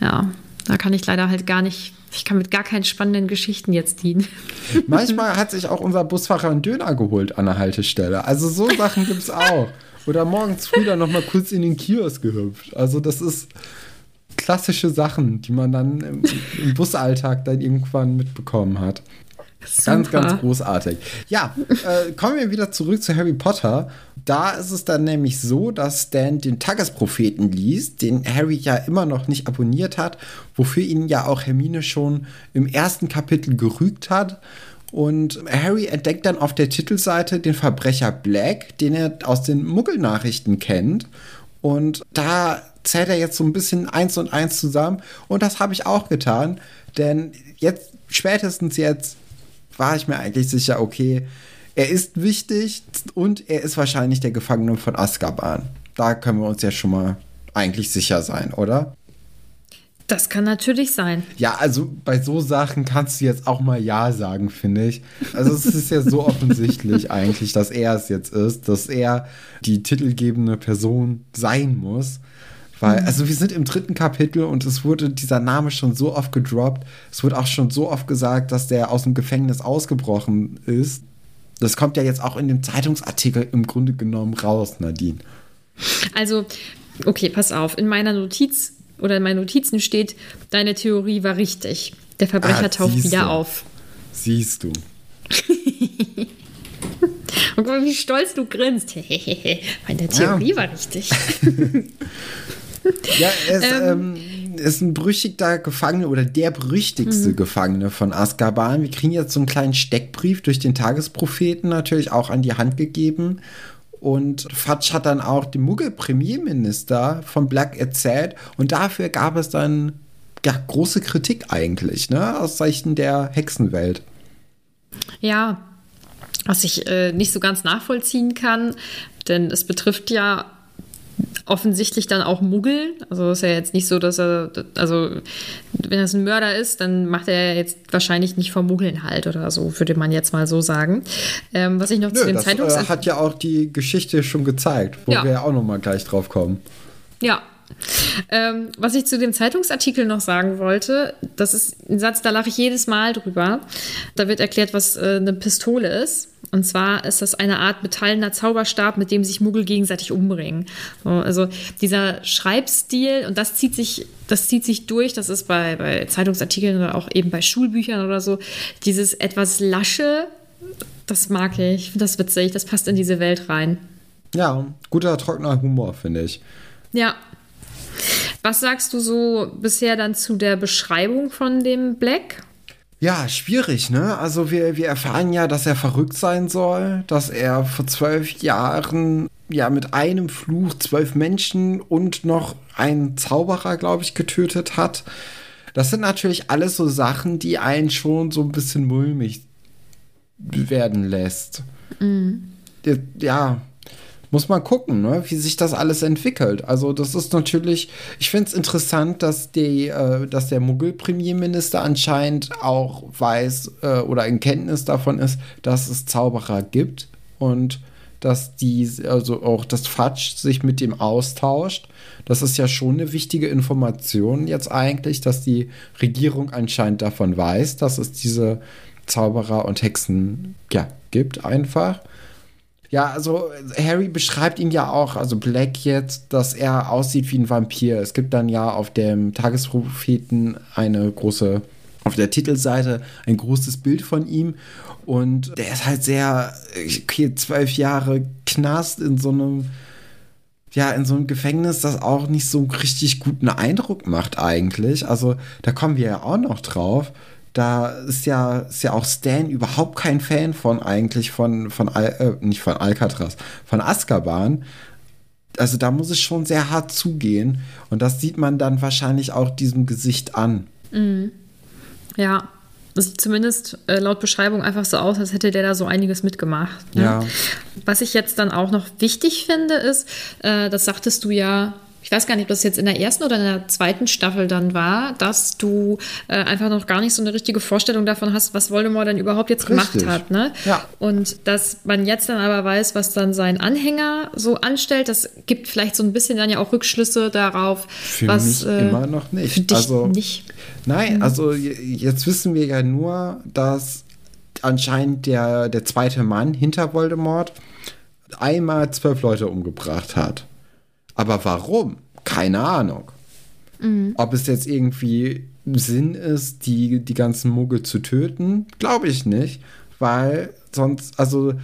Ja, Da kann ich leider halt gar nicht, ich kann mit gar keinen spannenden Geschichten jetzt dienen. Manchmal hat sich auch unser Busfahrer einen Döner geholt an der Haltestelle. Also so Sachen gibt es auch. Oder morgens früh dann nochmal kurz in den Kiosk gehüpft. Also das ist klassische Sachen, die man dann im, im Busalltag dann irgendwann mitbekommen hat. Super. Ganz, ganz großartig. Ja, äh, kommen wir wieder zurück zu Harry Potter. Da ist es dann nämlich so, dass Stan den Tagespropheten liest, den Harry ja immer noch nicht abonniert hat, wofür ihn ja auch Hermine schon im ersten Kapitel gerügt hat. Und Harry entdeckt dann auf der Titelseite den Verbrecher Black, den er aus den Muggelnachrichten kennt. Und da zählt er jetzt so ein bisschen eins und eins zusammen. Und das habe ich auch getan, denn jetzt, spätestens jetzt, war ich mir eigentlich sicher, okay, er ist wichtig und er ist wahrscheinlich der Gefangene von Azkaban. Da können wir uns ja schon mal eigentlich sicher sein, oder? Das kann natürlich sein. Ja, also bei so Sachen kannst du jetzt auch mal Ja sagen, finde ich. Also es ist ja so offensichtlich eigentlich, dass er es jetzt ist, dass er die titelgebende Person sein muss. Weil, mhm. also wir sind im dritten Kapitel und es wurde dieser Name schon so oft gedroppt. Es wurde auch schon so oft gesagt, dass der aus dem Gefängnis ausgebrochen ist. Das kommt ja jetzt auch in dem Zeitungsartikel im Grunde genommen raus, Nadine. Also, okay, pass auf. In meiner Notiz oder in meinen Notizen steht, deine Theorie war richtig. Der Verbrecher ah, taucht wieder du. auf. Siehst du. Und guck mal, wie stolz du grinst. Meine Theorie ja. war richtig. Ja, er ist, ähm, ähm, ist ein berüchtigter Gefangener oder der berüchtigste mhm. Gefangene von Azkaban. Wir kriegen jetzt so einen kleinen Steckbrief durch den Tagespropheten natürlich auch an die Hand gegeben. Und Fatsch hat dann auch dem Muggel-Premierminister von Black erzählt. Und dafür gab es dann ja, große Kritik eigentlich, ne? Aus Zeichen der Hexenwelt. Ja, was ich äh, nicht so ganz nachvollziehen kann, denn es betrifft ja offensichtlich dann auch Muggel. Also ist ja jetzt nicht so, dass er, also wenn das ein Mörder ist, dann macht er jetzt wahrscheinlich nicht vom Muggeln halt oder so, würde man jetzt mal so sagen. Ähm, was ich noch Nö, zu dem das Zeitungs äh, hat ja auch die Geschichte schon gezeigt, wo ja. wir ja auch noch mal gleich drauf kommen. Ja, ähm, was ich zu dem Zeitungsartikel noch sagen wollte, das ist ein Satz, da lache ich jedes Mal drüber. Da wird erklärt, was äh, eine Pistole ist. Und zwar ist das eine Art metallener Zauberstab, mit dem sich Muggel gegenseitig umbringen. So, also dieser Schreibstil, und das zieht sich, das zieht sich durch, das ist bei, bei Zeitungsartikeln oder auch eben bei Schulbüchern oder so, dieses etwas lasche, das mag ich, ich finde das witzig, das passt in diese Welt rein. Ja, guter trockener Humor, finde ich. Ja, was sagst du so bisher dann zu der Beschreibung von dem Black? Ja, schwierig, ne? Also wir, wir erfahren ja, dass er verrückt sein soll, dass er vor zwölf Jahren ja mit einem Fluch zwölf Menschen und noch einen Zauberer, glaube ich, getötet hat. Das sind natürlich alles so Sachen, die einen schon so ein bisschen mulmig werden lässt. Mhm. Ja, muss man gucken, ne, wie sich das alles entwickelt. Also das ist natürlich, ich finde es interessant, dass, die, äh, dass der Muggel-Premierminister anscheinend auch weiß äh, oder in Kenntnis davon ist, dass es Zauberer gibt und dass die, also auch das Fatsch sich mit dem austauscht. Das ist ja schon eine wichtige Information jetzt eigentlich, dass die Regierung anscheinend davon weiß, dass es diese Zauberer und Hexen ja, gibt einfach. Ja, also Harry beschreibt ihn ja auch, also Black jetzt, dass er aussieht wie ein Vampir. Es gibt dann ja auf dem Tagespropheten eine große, auf der Titelseite ein großes Bild von ihm. Und der ist halt sehr, okay, zwölf Jahre Knast in so einem, ja, in so einem Gefängnis, das auch nicht so richtig guten Eindruck macht eigentlich. Also da kommen wir ja auch noch drauf da ist ja, ist ja auch Stan überhaupt kein Fan von eigentlich von, von äh, nicht von Alcatraz, von Azkaban. Also da muss es schon sehr hart zugehen. Und das sieht man dann wahrscheinlich auch diesem Gesicht an. Mhm. Ja, das sieht zumindest äh, laut Beschreibung einfach so aus, als hätte der da so einiges mitgemacht. Ne? Ja. Was ich jetzt dann auch noch wichtig finde, ist, äh, das sagtest du ja ich weiß gar nicht, ob das jetzt in der ersten oder in der zweiten Staffel dann war, dass du äh, einfach noch gar nicht so eine richtige Vorstellung davon hast, was Voldemort denn überhaupt jetzt Richtig. gemacht hat. Ne? Ja. Und dass man jetzt dann aber weiß, was dann sein Anhänger so anstellt, das gibt vielleicht so ein bisschen dann ja auch Rückschlüsse darauf, für was. Mich äh, immer noch nicht. Für dich also, nicht. Nein, mhm. also jetzt wissen wir ja nur, dass anscheinend der, der zweite Mann hinter Voldemort einmal zwölf Leute umgebracht hat. Aber warum? Keine Ahnung. Mhm. Ob es jetzt irgendwie Sinn ist, die, die ganzen Muggel zu töten, glaube ich nicht. Weil sonst, also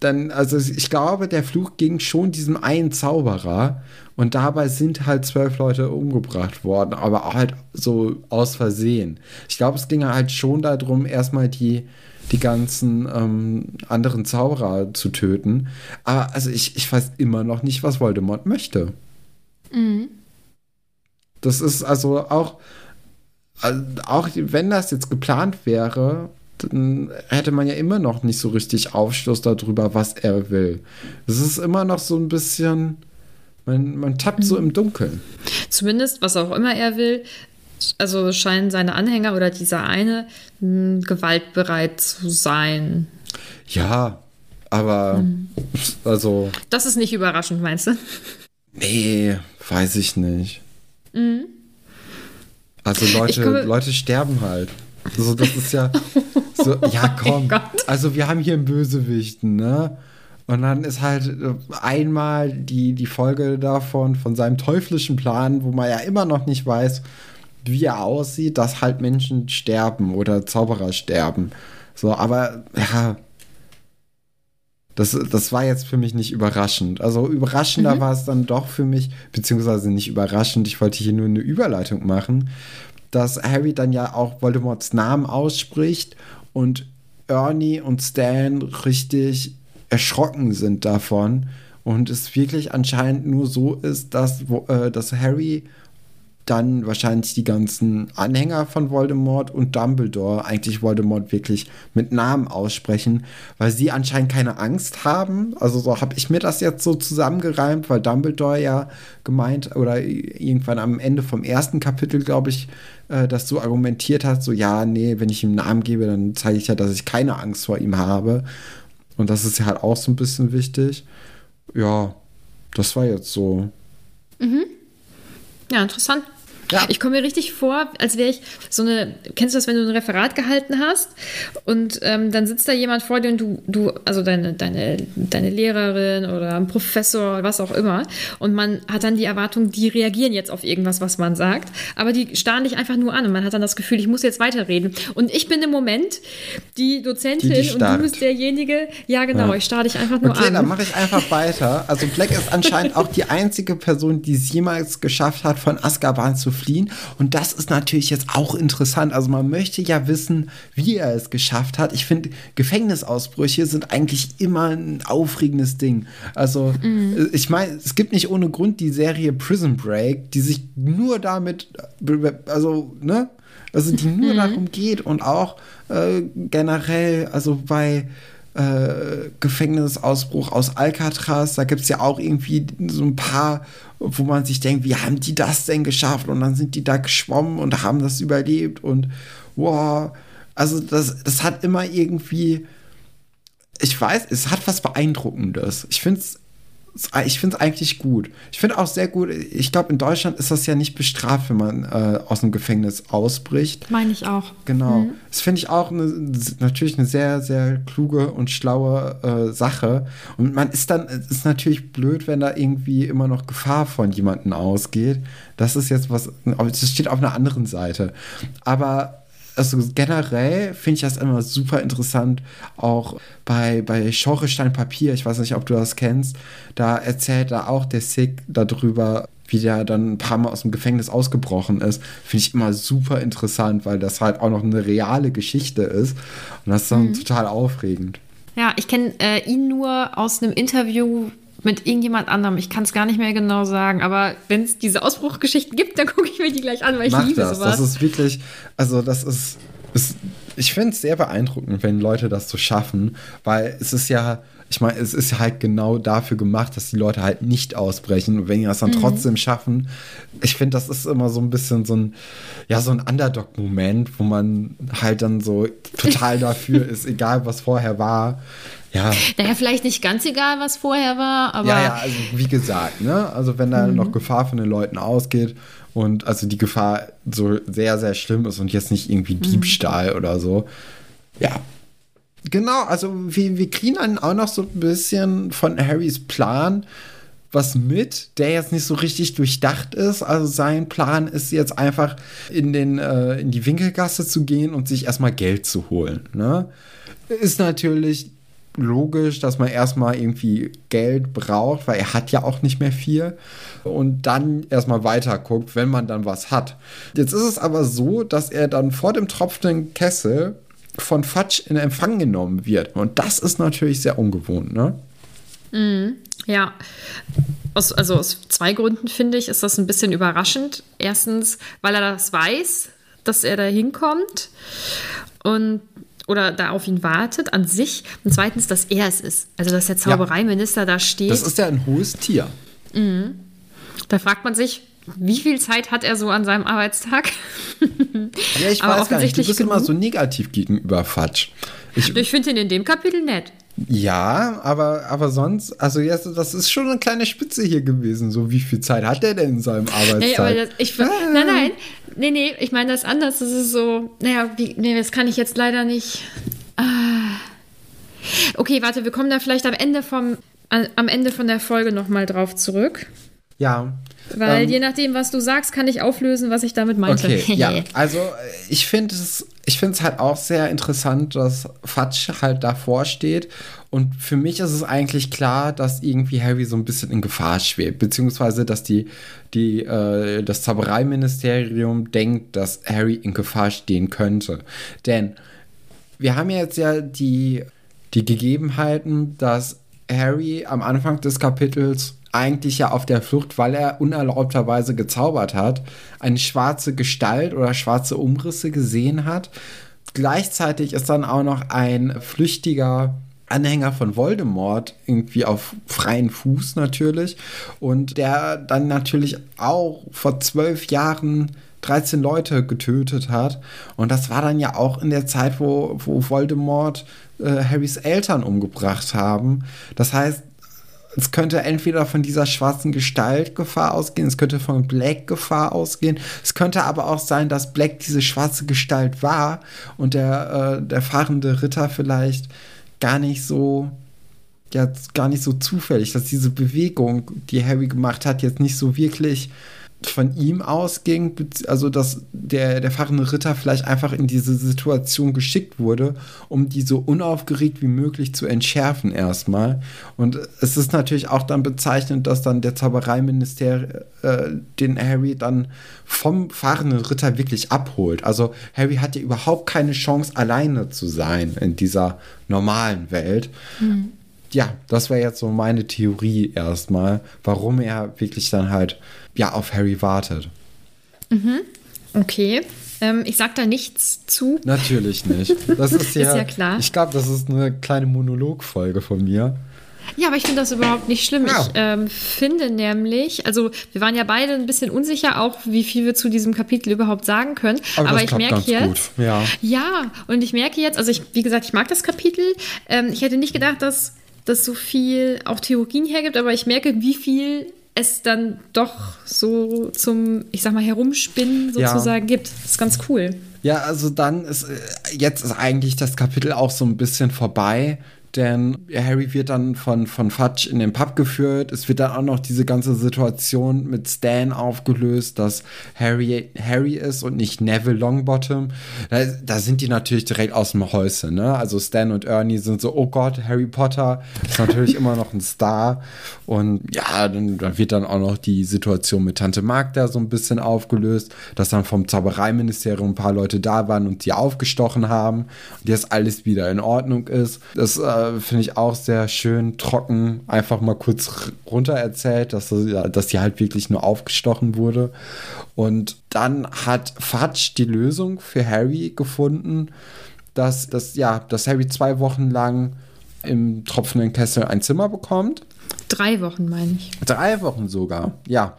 dann, also ich glaube, der Fluch ging schon diesem einen Zauberer und dabei sind halt zwölf Leute umgebracht worden, aber halt so aus Versehen. Ich glaube, es ging halt schon darum, erstmal die, die ganzen ähm, anderen Zauberer zu töten. Aber also ich, ich weiß immer noch nicht, was Voldemort möchte. Mhm. Das ist also auch, also auch wenn das jetzt geplant wäre, dann hätte man ja immer noch nicht so richtig Aufschluss darüber, was er will. Es ist immer noch so ein bisschen, man, man tappt mhm. so im Dunkeln. Zumindest, was auch immer er will, also scheinen seine Anhänger oder dieser eine hm, gewaltbereit zu sein. Ja, aber mhm. also. Das ist nicht überraschend, meinst du? Nee, weiß ich nicht. Mhm. Also Leute, komme, Leute sterben halt. Also das ist ja so, ja oh komm. Also wir haben hier einen Bösewichten, ne? Und dann ist halt einmal die, die Folge davon, von seinem teuflischen Plan, wo man ja immer noch nicht weiß, wie er aussieht, dass halt Menschen sterben oder Zauberer sterben. So, aber ja, das, das war jetzt für mich nicht überraschend. Also überraschender mhm. war es dann doch für mich, beziehungsweise nicht überraschend, ich wollte hier nur eine Überleitung machen, dass Harry dann ja auch Voldemorts Namen ausspricht und Ernie und Stan richtig erschrocken sind davon und es wirklich anscheinend nur so ist, dass, äh, dass Harry dann wahrscheinlich die ganzen Anhänger von Voldemort und Dumbledore eigentlich Voldemort wirklich mit Namen aussprechen, weil sie anscheinend keine Angst haben. Also so habe ich mir das jetzt so zusammengereimt, weil Dumbledore ja gemeint oder irgendwann am Ende vom ersten Kapitel, glaube ich, äh, das so argumentiert hat, so ja, nee, wenn ich ihm Namen gebe, dann zeige ich ja, dass ich keine Angst vor ihm habe. Und das ist ja halt auch so ein bisschen wichtig. Ja, das war jetzt so. Mhm. Ja, interessant. Ja. Ich komme mir richtig vor, als wäre ich so eine, kennst du das, wenn du ein Referat gehalten hast und ähm, dann sitzt da jemand vor dir und du, du, also deine, deine, deine Lehrerin oder ein Professor, was auch immer, und man hat dann die Erwartung, die reagieren jetzt auf irgendwas, was man sagt, aber die starren dich einfach nur an und man hat dann das Gefühl, ich muss jetzt weiterreden. Und ich bin im Moment die Dozentin die, die und du bist derjenige, ja genau, ja. ich starre dich einfach nur okay, an. Okay, dann mache ich einfach weiter. Also Black ist anscheinend auch die einzige Person, die es jemals geschafft hat, von Azkaban zu fliehen. Und das ist natürlich jetzt auch interessant. Also man möchte ja wissen, wie er es geschafft hat. Ich finde, Gefängnisausbrüche sind eigentlich immer ein aufregendes Ding. Also mhm. ich meine, es gibt nicht ohne Grund die Serie Prison Break, die sich nur damit, also, ne? Also die nur mhm. darum geht und auch äh, generell, also bei äh, Gefängnisausbruch aus Alcatraz. Da gibt es ja auch irgendwie so ein paar, wo man sich denkt, wie haben die das denn geschafft? Und dann sind die da geschwommen und haben das überlebt und wow. Also das, das hat immer irgendwie, ich weiß, es hat was Beeindruckendes. Ich finde es ich finde es eigentlich gut. Ich finde auch sehr gut, ich glaube, in Deutschland ist das ja nicht bestraft, wenn man äh, aus dem Gefängnis ausbricht. Meine ich auch. Genau. Mhm. Das finde ich auch eine, natürlich eine sehr, sehr kluge und schlaue äh, Sache. Und man ist dann, es ist natürlich blöd, wenn da irgendwie immer noch Gefahr von jemandem ausgeht. Das ist jetzt was, das steht auf einer anderen Seite. Aber also generell finde ich das immer super interessant, auch bei, bei Schorrestein Papier, ich weiß nicht, ob du das kennst, da erzählt da auch der Sick darüber, wie der dann ein paar Mal aus dem Gefängnis ausgebrochen ist, finde ich immer super interessant, weil das halt auch noch eine reale Geschichte ist. Und das ist dann mhm. total aufregend. Ja, ich kenne äh, ihn nur aus einem Interview mit irgendjemand anderem. Ich kann es gar nicht mehr genau sagen, aber wenn es diese Ausbruchgeschichten gibt, dann gucke ich mir die gleich an, weil ich Mach liebe das. sowas. Das ist wirklich, also das ist, ist ich finde es sehr beeindruckend, wenn Leute das so schaffen, weil es ist ja ich meine, es ist halt genau dafür gemacht, dass die Leute halt nicht ausbrechen. Und wenn die das dann mhm. trotzdem schaffen, ich finde, das ist immer so ein bisschen so ein, ja, so ein Underdog-Moment, wo man halt dann so total dafür ist, egal was vorher war. Ja. Naja, vielleicht nicht ganz egal, was vorher war, aber. Ja, ja, also wie gesagt, ne? Also wenn da mhm. noch Gefahr von den Leuten ausgeht und also die Gefahr so sehr, sehr schlimm ist und jetzt nicht irgendwie mhm. Diebstahl mhm. oder so. Ja. Genau, also wir, wir kriegen dann auch noch so ein bisschen von Harrys Plan was mit, der jetzt nicht so richtig durchdacht ist. Also sein Plan ist jetzt einfach in, den, äh, in die Winkelgasse zu gehen und sich erstmal Geld zu holen. Ne? Ist natürlich logisch, dass man erstmal irgendwie Geld braucht, weil er hat ja auch nicht mehr viel und dann erstmal weiter guckt, wenn man dann was hat. Jetzt ist es aber so, dass er dann vor dem tropfenden Kessel von Fatsch in Empfang genommen wird und das ist natürlich sehr ungewohnt, ne? Mhm, ja. Aus, also aus zwei Gründen finde ich, ist das ein bisschen überraschend. Erstens, weil er das weiß, dass er da hinkommt. Und oder da auf ihn wartet an sich. Und zweitens, dass er es ist. Also, dass der Zaubereiminister ja. da steht. Das ist ja ein hohes Tier. Mhm. Da fragt man sich, wie viel Zeit hat er so an seinem Arbeitstag? ja, ich weiß gar nicht. Du bist genug. immer so negativ gegenüber Fatsch. Ich, ich finde ihn in dem Kapitel nett. Ja, aber, aber sonst, also jetzt, das ist schon eine kleine Spitze hier gewesen. So, wie viel Zeit hat er denn in seinem Arbeitstag? Nee, aber das, ich, ah. Nein, nein, nee, nee, ich meine das anders. Das ist so, naja, wie, nee, das kann ich jetzt leider nicht. Ah. Okay, warte, wir kommen da vielleicht am Ende vom, am Ende von der Folge nochmal drauf zurück. Ja. Weil ähm, je nachdem, was du sagst, kann ich auflösen, was ich damit meinte. Okay, ja, also ich finde es ich finde es halt auch sehr interessant, dass Fatsch halt davor steht. Und für mich ist es eigentlich klar, dass irgendwie Harry so ein bisschen in Gefahr schwebt, beziehungsweise dass die, die, äh, das Zaubereiministerium denkt, dass Harry in Gefahr stehen könnte. Denn wir haben jetzt ja die, die Gegebenheiten, dass Harry am Anfang des Kapitels eigentlich ja auf der Flucht, weil er unerlaubterweise gezaubert hat, eine schwarze Gestalt oder schwarze Umrisse gesehen hat. Gleichzeitig ist dann auch noch ein flüchtiger Anhänger von Voldemort irgendwie auf freien Fuß natürlich und der dann natürlich auch vor zwölf Jahren 13 Leute getötet hat. Und das war dann ja auch in der Zeit, wo, wo Voldemort äh, Harrys Eltern umgebracht haben. Das heißt, es könnte entweder von dieser schwarzen Gestalt Gefahr ausgehen, es könnte von Black Gefahr ausgehen. Es könnte aber auch sein, dass Black diese schwarze Gestalt war und der, äh, der fahrende Ritter vielleicht gar nicht so ja, gar nicht so zufällig, dass diese Bewegung, die Harry gemacht hat, jetzt nicht so wirklich von ihm ausging, also dass der, der fahrende Ritter vielleicht einfach in diese Situation geschickt wurde, um die so unaufgeregt wie möglich zu entschärfen erstmal. Und es ist natürlich auch dann bezeichnend, dass dann der Zaubereiminister äh, den Harry dann vom fahrenden Ritter wirklich abholt. Also Harry hat ja überhaupt keine Chance, alleine zu sein in dieser normalen Welt. Mhm. Ja, das wäre jetzt so meine Theorie erstmal, warum er wirklich dann halt ja auf Harry wartet. Mhm. Okay. Ähm, ich sag da nichts zu. Natürlich nicht. Das ist ja, ist ja klar. Ich glaube, das ist eine kleine Monologfolge von mir. Ja, aber ich finde das überhaupt nicht schlimm. Ja. Ich ähm, finde nämlich, also wir waren ja beide ein bisschen unsicher, auch wie viel wir zu diesem Kapitel überhaupt sagen können. Aber, aber ich merke jetzt, ja. ja, und ich merke jetzt, also ich, wie gesagt, ich mag das Kapitel. Ähm, ich hätte nicht gedacht, dass das so viel auch Theorien hergibt, aber ich merke, wie viel es dann doch so zum, ich sag mal, Herumspinnen sozusagen ja. gibt. Das ist ganz cool. Ja, also dann ist äh, jetzt ist eigentlich das Kapitel auch so ein bisschen vorbei denn Harry wird dann von, von Fudge in den Pub geführt. Es wird dann auch noch diese ganze Situation mit Stan aufgelöst, dass Harry Harry ist und nicht Neville Longbottom. Da, da sind die natürlich direkt aus dem Häuschen. Ne? Also Stan und Ernie sind so, oh Gott, Harry Potter ist natürlich immer noch ein Star. Und ja, dann, dann wird dann auch noch die Situation mit Tante Magda so ein bisschen aufgelöst, dass dann vom Zaubereiministerium ein paar Leute da waren und sie aufgestochen haben und jetzt alles wieder in Ordnung ist. Das äh, äh, finde ich auch sehr schön trocken, einfach mal kurz runter erzählt, dass, dass die halt wirklich nur aufgestochen wurde. Und dann hat Fudge die Lösung für Harry gefunden, dass, dass, ja, dass Harry zwei Wochen lang im tropfenden Kessel ein Zimmer bekommt. Drei Wochen, meine ich. Drei Wochen sogar, ja.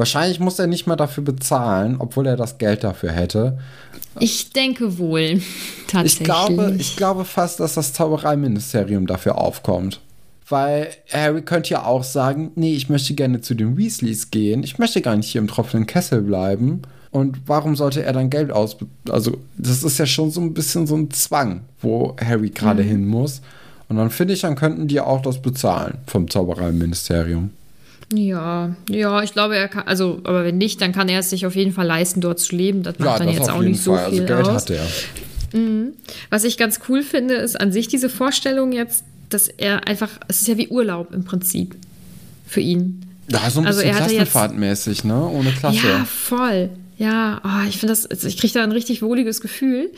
Wahrscheinlich muss er nicht mal dafür bezahlen, obwohl er das Geld dafür hätte. Ich denke wohl, tatsächlich. Ich glaube, ich glaube fast, dass das Zaubereiministerium dafür aufkommt. Weil Harry könnte ja auch sagen, nee, ich möchte gerne zu den Weasleys gehen. Ich möchte gar nicht hier im tropfenden Kessel bleiben. Und warum sollte er dann Geld aus... Also das ist ja schon so ein bisschen so ein Zwang, wo Harry gerade mhm. hin muss. Und dann finde ich, dann könnten die auch das bezahlen vom Zaubereiministerium. Ja, ja, ich glaube, er kann, also, aber wenn nicht, dann kann er es sich auf jeden Fall leisten, dort zu leben. Das macht ja, dann das jetzt auch nicht so Fall. Also viel also Geld aus. Hat er. Mhm. Was ich ganz cool finde, ist an sich diese Vorstellung jetzt, dass er einfach, es ist ja wie Urlaub im Prinzip für ihn. Ja, so ein also bisschen Klassenfahrtmäßig, ne? Ohne Klasse. Ja, voll. Ja, oh, ich finde das, also ich kriege da ein richtig wohliges Gefühl.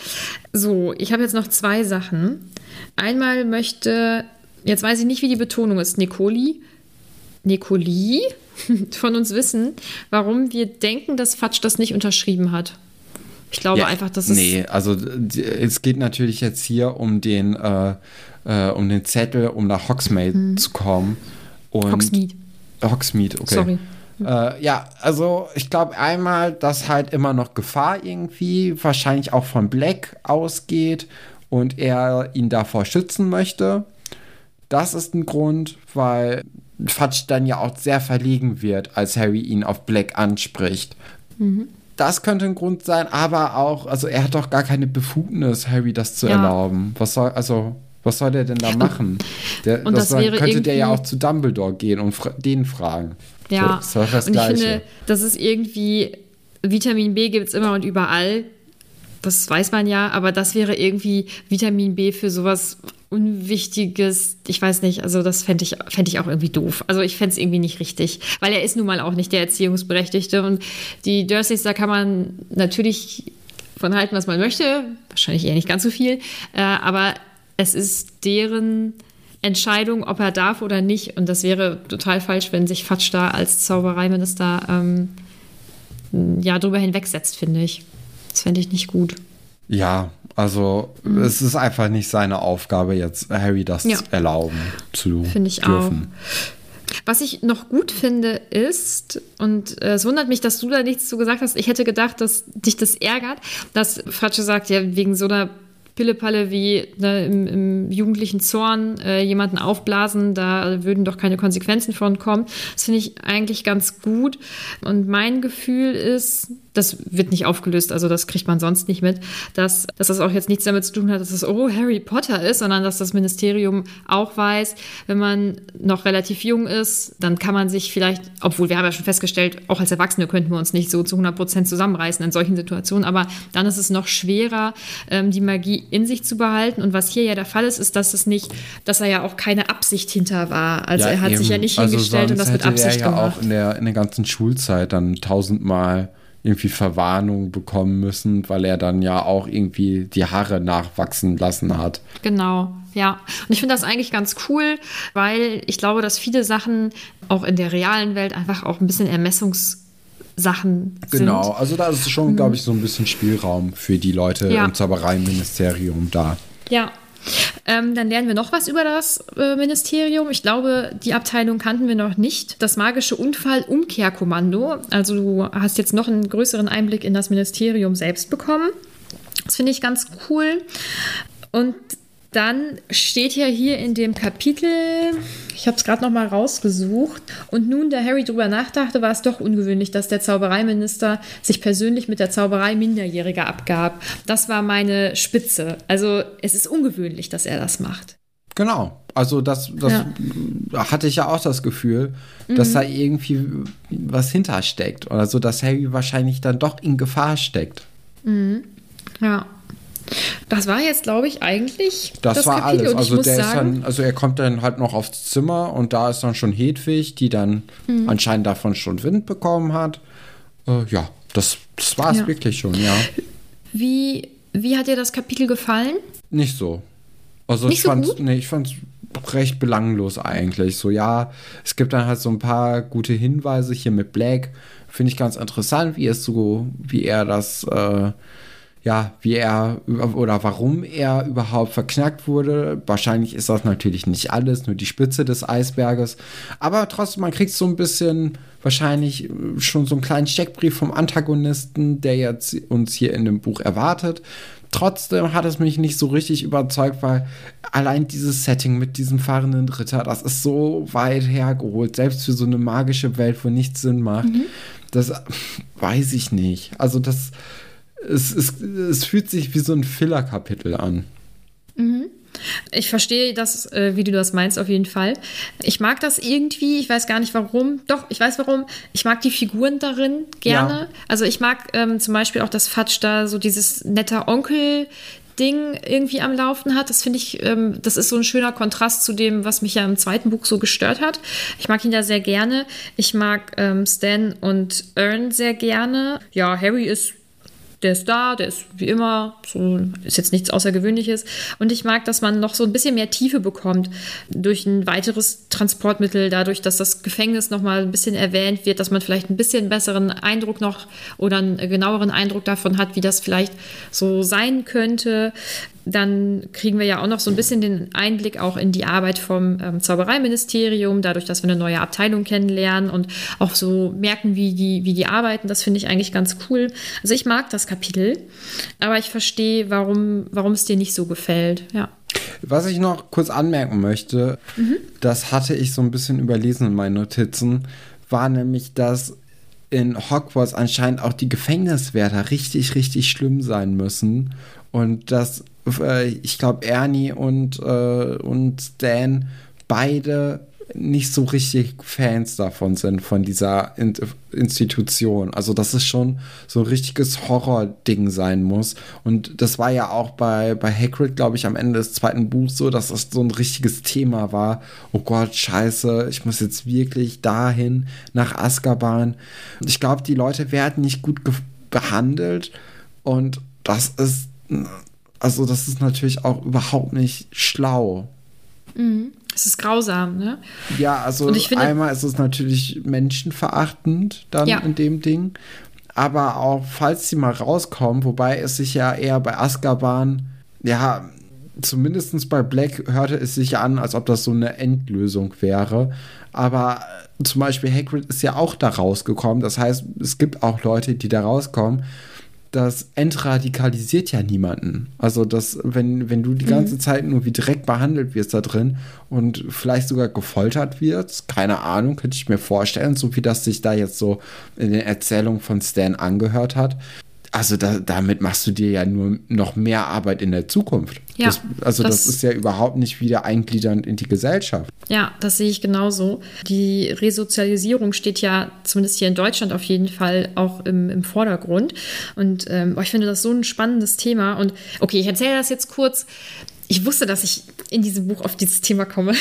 So, ich habe jetzt noch zwei Sachen. Einmal möchte, jetzt weiß ich nicht, wie die Betonung ist, Nicoli Nicoli von uns wissen, warum wir denken, dass Fatsch das nicht unterschrieben hat. Ich glaube ja, einfach, dass es. Nee, also es geht natürlich jetzt hier um den, äh, äh, um den Zettel, um nach Hogsmeade hm. zu kommen. Und Hogsmeade. Hogsmeade, okay. Sorry. Äh, ja, also ich glaube einmal, dass halt immer noch Gefahr irgendwie, wahrscheinlich auch von Black ausgeht und er ihn davor schützen möchte. Das ist ein Grund, weil Fudge dann ja auch sehr verlegen wird, als Harry ihn auf Black anspricht. Mhm. Das könnte ein Grund sein, aber auch, also er hat doch gar keine Befugnis, Harry das zu ja. erlauben. Was soll, also, was soll der denn da machen? Der, und das, das wäre könnte der ja auch zu Dumbledore gehen und fra den fragen. Ja, so, das und Gleiche. ich finde, das ist irgendwie, Vitamin B gibt es immer und überall. Das weiß man ja, aber das wäre irgendwie Vitamin B für sowas Unwichtiges, ich weiß nicht, also das fände ich, fänd ich auch irgendwie doof. Also ich fände es irgendwie nicht richtig, weil er ist nun mal auch nicht der Erziehungsberechtigte und die Dursleys, da kann man natürlich von halten, was man möchte, wahrscheinlich eher nicht ganz so viel, äh, aber es ist deren Entscheidung, ob er darf oder nicht und das wäre total falsch, wenn sich Fatsch da als Zaubereiminister ähm, ja drüber hinwegsetzt, finde ich. Das fände ich nicht gut. Ja, also mhm. es ist einfach nicht seine Aufgabe, jetzt Harry das ja. erlauben zu Finde ich dürfen. auch. Was ich noch gut finde ist, und äh, es wundert mich, dass du da nichts zu gesagt hast, ich hätte gedacht, dass dich das ärgert, dass Fratsche sagt, ja, wegen so einer Pillepalle wie ne, im, im, jugendlichen Zorn äh, jemanden aufblasen, da würden doch keine Konsequenzen von kommen. Das finde ich eigentlich ganz gut. Und mein Gefühl ist, das wird nicht aufgelöst, also das kriegt man sonst nicht mit, dass, dass das auch jetzt nichts damit zu tun hat, dass es, oh, Harry Potter ist, sondern dass das Ministerium auch weiß, wenn man noch relativ jung ist, dann kann man sich vielleicht, obwohl wir haben ja schon festgestellt, auch als Erwachsene könnten wir uns nicht so zu 100 Prozent zusammenreißen in solchen Situationen, aber dann ist es noch schwerer, ähm, die Magie in sich zu behalten. Und was hier ja der Fall ist, ist, dass es nicht, dass er ja auch keine Absicht hinter war. Also ja, er hat eben. sich ja nicht also hingestellt und das mit Absicht er ja gemacht. auch in der, in der ganzen Schulzeit dann tausendmal irgendwie Verwarnung bekommen müssen, weil er dann ja auch irgendwie die Haare nachwachsen lassen hat. Genau, ja. Und ich finde das eigentlich ganz cool, weil ich glaube, dass viele Sachen auch in der realen Welt einfach auch ein bisschen Ermessungssachen sind. Genau, also da ist schon, mhm. glaube ich, so ein bisschen Spielraum für die Leute ja. im Zaubereiministerium da. Ja, ähm, dann lernen wir noch was über das äh, Ministerium. Ich glaube, die Abteilung kannten wir noch nicht. Das magische Unfallumkehrkommando. Also du hast jetzt noch einen größeren Einblick in das Ministerium selbst bekommen. Das finde ich ganz cool. Und dann steht ja hier in dem Kapitel, ich habe es gerade noch mal rausgesucht, und nun, da Harry drüber nachdachte, war es doch ungewöhnlich, dass der Zaubereiminister sich persönlich mit der Zauberei Minderjähriger abgab. Das war meine Spitze. Also es ist ungewöhnlich, dass er das macht. Genau. Also das, das ja. hatte ich ja auch das Gefühl, dass mhm. da irgendwie was hintersteckt. Oder so, dass Harry wahrscheinlich dann doch in Gefahr steckt. Mhm. Ja. Das war jetzt, glaube ich, eigentlich. Das, das war Kapitel. alles. Also, der ist dann, also er kommt dann halt noch aufs Zimmer und da ist dann schon Hedwig, die dann mhm. anscheinend davon schon Wind bekommen hat. Äh, ja, das, das war es ja. wirklich schon, ja. Wie, wie hat dir das Kapitel gefallen? Nicht so. Also Nicht ich so fand nee, ich fand recht belanglos eigentlich. So, ja, es gibt dann halt so ein paar gute Hinweise hier mit Black. Finde ich ganz interessant, wie es so, wie er das äh, ja, wie er oder warum er überhaupt verknackt wurde. Wahrscheinlich ist das natürlich nicht alles, nur die Spitze des Eisberges. Aber trotzdem, man kriegt so ein bisschen wahrscheinlich schon so einen kleinen Steckbrief vom Antagonisten, der jetzt uns hier in dem Buch erwartet. Trotzdem hat es mich nicht so richtig überzeugt, weil allein dieses Setting mit diesem fahrenden Ritter, das ist so weit hergeholt, selbst für so eine magische Welt, wo nichts Sinn macht. Mhm. Das weiß ich nicht. Also das, es, es, es fühlt sich wie so ein Filler-Kapitel an. Mhm. Ich verstehe das, äh, wie du das meinst, auf jeden Fall. Ich mag das irgendwie, ich weiß gar nicht warum. Doch, ich weiß warum. Ich mag die Figuren darin gerne. Ja. Also ich mag ähm, zum Beispiel auch, dass Fatsch da so dieses netter Onkel Ding irgendwie am Laufen hat. Das finde ich, ähm, das ist so ein schöner Kontrast zu dem, was mich ja im zweiten Buch so gestört hat. Ich mag ihn da sehr gerne. Ich mag ähm, Stan und Ern sehr gerne. Ja, Harry ist der ist da, der ist wie immer, so ist jetzt nichts Außergewöhnliches. Und ich mag, dass man noch so ein bisschen mehr Tiefe bekommt durch ein weiteres Transportmittel, dadurch, dass das Gefängnis noch mal ein bisschen erwähnt wird, dass man vielleicht ein bisschen besseren Eindruck noch oder einen genaueren Eindruck davon hat, wie das vielleicht so sein könnte dann kriegen wir ja auch noch so ein bisschen den Einblick auch in die Arbeit vom ähm, Zaubereiministerium, dadurch, dass wir eine neue Abteilung kennenlernen und auch so merken, wie die, wie die arbeiten. Das finde ich eigentlich ganz cool. Also ich mag das Kapitel, aber ich verstehe, warum, warum es dir nicht so gefällt. Ja. Was ich noch kurz anmerken möchte, mhm. das hatte ich so ein bisschen überlesen in meinen Notizen, war nämlich, dass in Hogwarts anscheinend auch die Gefängniswärter richtig, richtig schlimm sein müssen. Und dass äh, ich glaube, Ernie und, äh, und Stan beide nicht so richtig Fans davon sind, von dieser In Institution. Also, dass es schon so ein richtiges Horror-Ding sein muss. Und das war ja auch bei, bei Hagrid, glaube ich, am Ende des zweiten Buchs so, dass das so ein richtiges Thema war. Oh Gott, scheiße, ich muss jetzt wirklich dahin, nach Azkaban. Ich glaube, die Leute werden nicht gut behandelt. Und das ist also das ist natürlich auch überhaupt nicht schlau. Mhm. Es ist grausam, ne? Ja, also finde, einmal ist es natürlich menschenverachtend dann ja. in dem Ding. Aber auch, falls sie mal rauskommen, wobei es sich ja eher bei Azkaban, ja, zumindest bei Black hörte es sich an, als ob das so eine Endlösung wäre. Aber zum Beispiel Hagrid ist ja auch da rausgekommen. Das heißt, es gibt auch Leute, die da rauskommen das entradikalisiert ja niemanden. Also, das, wenn, wenn du die ganze mhm. Zeit nur wie direkt behandelt wirst da drin und vielleicht sogar gefoltert wirst, keine Ahnung, könnte ich mir vorstellen, so wie das sich da jetzt so in den Erzählungen von Stan angehört hat, also da, damit machst du dir ja nur noch mehr Arbeit in der Zukunft. Ja, das, also das, das, ist ja überhaupt nicht wieder eingliedernd in die Gesellschaft. Ja, das sehe ich genauso. Die Resozialisierung steht ja zumindest hier in Deutschland auf jeden Fall auch im, im Vordergrund. Und ähm, ich finde das so ein spannendes Thema. Und okay, ich erzähle das jetzt kurz ich wusste, dass ich in diesem Buch auf dieses Thema komme.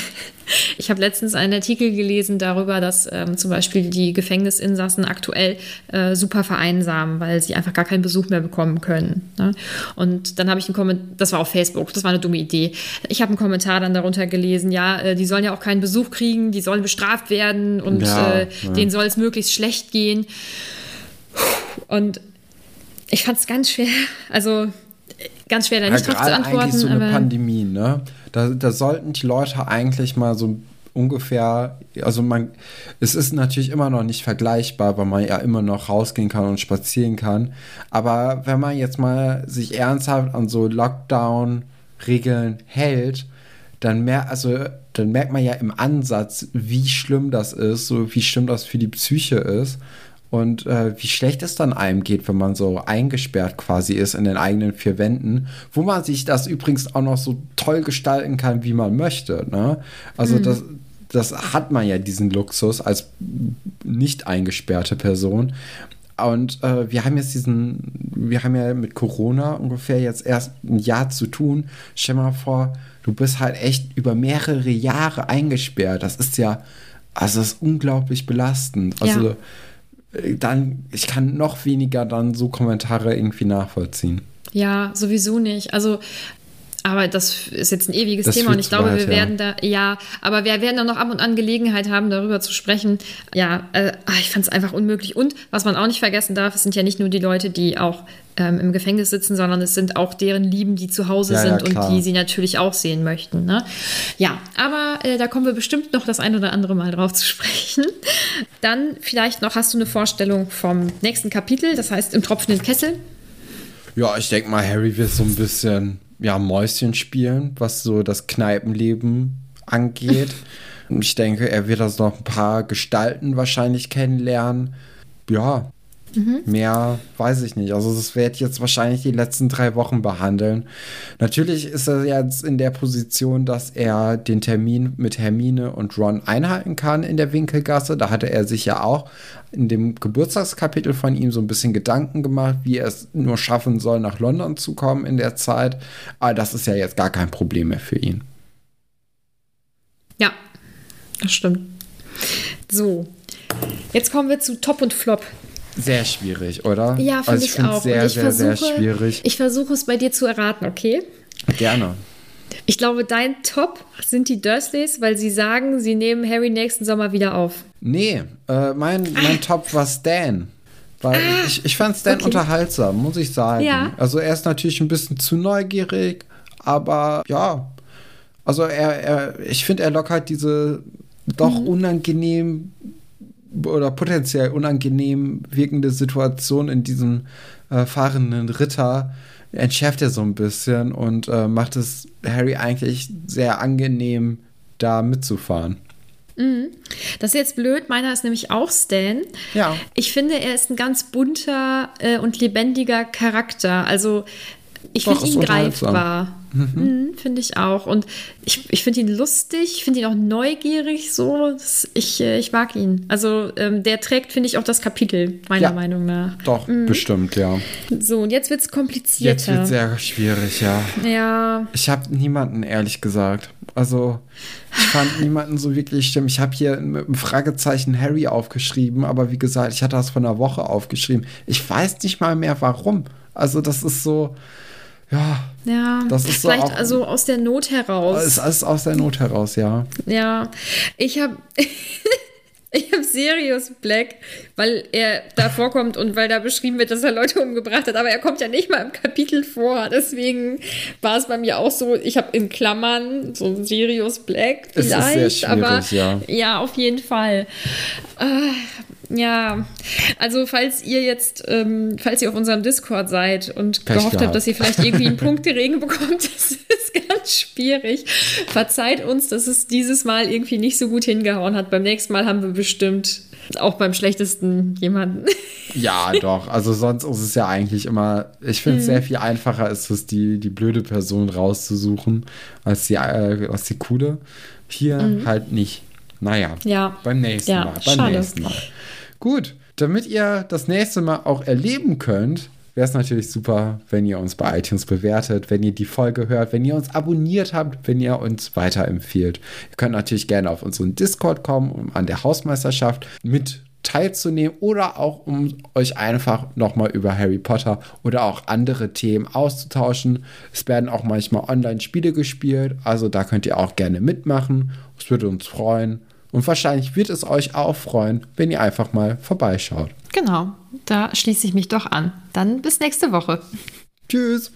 Ich habe letztens einen Artikel gelesen darüber, dass ähm, zum Beispiel die Gefängnisinsassen aktuell äh, super vereinsamen, weil sie einfach gar keinen Besuch mehr bekommen können. Ne? Und dann habe ich einen Kommentar, das war auf Facebook, das war eine dumme Idee. Ich habe einen Kommentar dann darunter gelesen, ja, äh, die sollen ja auch keinen Besuch kriegen, die sollen bestraft werden und ja, äh, ja. denen soll es möglichst schlecht gehen. Und ich fand es ganz schwer. Also ganz schwer, da nicht ja, drauf zu antworten. Eigentlich so eine Pandemie, ne? Da, da sollten die Leute eigentlich mal so ungefähr, also man, es ist natürlich immer noch nicht vergleichbar, weil man ja immer noch rausgehen kann und spazieren kann. Aber wenn man jetzt mal sich ernsthaft an so Lockdown-Regeln hält, dann, mer also, dann merkt man ja im Ansatz, wie schlimm das ist, so wie schlimm das für die Psyche ist und äh, wie schlecht es dann einem geht, wenn man so eingesperrt quasi ist in den eigenen vier Wänden, wo man sich das übrigens auch noch so toll gestalten kann, wie man möchte. Ne? Also mhm. das, das hat man ja diesen Luxus als nicht eingesperrte Person. Und äh, wir haben jetzt diesen, wir haben ja mit Corona ungefähr jetzt erst ein Jahr zu tun. Stell mal vor, du bist halt echt über mehrere Jahre eingesperrt. Das ist ja, also das ist unglaublich belastend. Also ja dann, ich kann noch weniger dann so Kommentare irgendwie nachvollziehen. Ja, sowieso nicht. Also aber das ist jetzt ein ewiges Das Thema und ich glaube, weit, wir ja. werden da, ja, aber wir werden dann noch ab und an Gelegenheit haben, darüber zu sprechen. Ja, äh, ah, ich fand es einfach unmöglich. Und was man auch nicht vergessen darf, es sind ja nicht nur die Leute, die auch ähm, im Gefängnis sitzen, sondern es sind auch deren Lieben, die zu Hause Ja, ja, sind klar. und die sie natürlich auch sehen möchten. Ne? Ja, aber äh, da kommen wir bestimmt noch das ein oder andere Mal drauf zu sprechen. Dann vielleicht noch hast du eine Vorstellung vom nächsten Kapitel, das heißt im tropfenden Kessel. Ja, ich denke mal, Harry wird so ein bisschen ja, Mäuschen spielen, was so das Kneipenleben angeht. Und ich denke, er wird also noch ein paar Gestalten wahrscheinlich kennenlernen. Ja, mehr weiß ich nicht. Also das werde ich jetzt wahrscheinlich die letzten drei Wochen behandeln. Natürlich ist er jetzt in der Position, dass er den Termin mit Hermine und Ron einhalten kann in der Winkelgasse. Da hatte er sich ja auch in dem Geburtstagskapitel von ihm so ein bisschen Gedanken gemacht, wie er es nur schaffen soll, nach London zu kommen in der Zeit. Aber das ist ja jetzt gar kein Problem mehr für ihn. Ja, das stimmt. So, jetzt kommen wir zu Top und Flop. Sehr schwierig, oder? Ja, finde also ich, finde auch. sehr, ich sehr, sehr versuche- schwierig. Ich versuche es bei dir zu erraten, okay? Gerne. Ich glaube, dein Top sind die Dursleys, weil sie sagen, sie nehmen Harry nächsten Sommer wieder auf. Nee, äh, mein, mein Top war Stan. Weil ich, ich fand Stan Ah. okay. unterhaltsam, muss ich sagen. Ja. Also er ist natürlich ein bisschen zu neugierig, aber ja. Also er, er ich finde, er lockert diese doch Mhm. unangenehm oder potenziell unangenehm wirkende Situation in diesem äh, fahrenden Ritter entschärft er so ein bisschen und äh, macht es Harry eigentlich sehr angenehm, da mitzufahren. Das ist jetzt blöd, meiner ist nämlich auch Stan. Ja. Ich finde, er ist ein ganz bunter äh, und lebendiger Charakter. Also ich finde ihn greifbar. Mhm, finde ich auch. Und ich, ich finde ihn lustig, ich finde ihn auch neugierig so. Ich, äh, ich mag ihn. Also ähm, der trägt, finde ich, auch das Kapitel, meiner Ja. Meinung nach. Doch, bestimmt, ja. So, und jetzt wird es Jetzt komplizierter. wird sehr schwierig, ja. ja, Ich habe niemanden, ehrlich gesagt. Also, ich fand niemanden so wirklich schlimm. Ich habe hier mit einem Fragezeichen Harry aufgeschrieben, aber wie gesagt, ich hatte das von einer Woche aufgeschrieben. Ich weiß nicht mal mehr warum. Also, das ist so, ja, ja. Das ist so Vielleicht auch- also aus der Not heraus. es ist alles aus der Not heraus, ja. Ja, ich habe ich habe Sirius Black, weil er da vorkommt und weil da beschrieben wird, dass er Leute umgebracht hat, aber er kommt ja nicht mal im Kapitel vor. Deswegen war es bei mir auch so, ich habe in Klammern so Sirius Black Es ist sehr vielleicht, schwierig, aber ja. ja, auf jeden Fall. Äh, ja, also falls ihr jetzt, ähm, falls ihr auf unserem Discord seid und Pech gehofft habt, gehabt. dass ihr vielleicht irgendwie einen Punkteregen bekommt, das ist ganz schwierig. Verzeiht uns, dass es dieses Mal irgendwie nicht so gut hingehauen hat. Beim nächsten Mal haben wir bestimmt auch beim schlechtesten jemanden. Ja, doch. Also sonst ist es ja eigentlich immer, ich finde es sehr viel einfacher ist es, die, die blöde Person rauszusuchen, als die, äh, als die coole. Hier halt nicht. Naja, Ja. beim nächsten Ja, Mal. Beim schade. nächsten Mal. Gut, damit ihr das nächste Mal auch erleben könnt, wäre es natürlich super, wenn ihr uns bei iTunes bewertet, wenn ihr die Folge hört, wenn ihr uns abonniert habt, wenn ihr uns weiterempfehlt. Ihr könnt natürlich gerne auf unseren Discord kommen, um an der Hausmeisterschaft mit teilzunehmen oder auch um euch einfach nochmal über Harry Potter oder auch andere Themen auszutauschen. Es werden auch manchmal Online-Spiele gespielt, also da könnt ihr auch gerne mitmachen. Es würde uns freuen. Und wahrscheinlich wird es euch auch freuen, wenn ihr einfach mal vorbeischaut. Genau, da schließe ich mich doch an. Dann bis nächste Woche. Tschüss.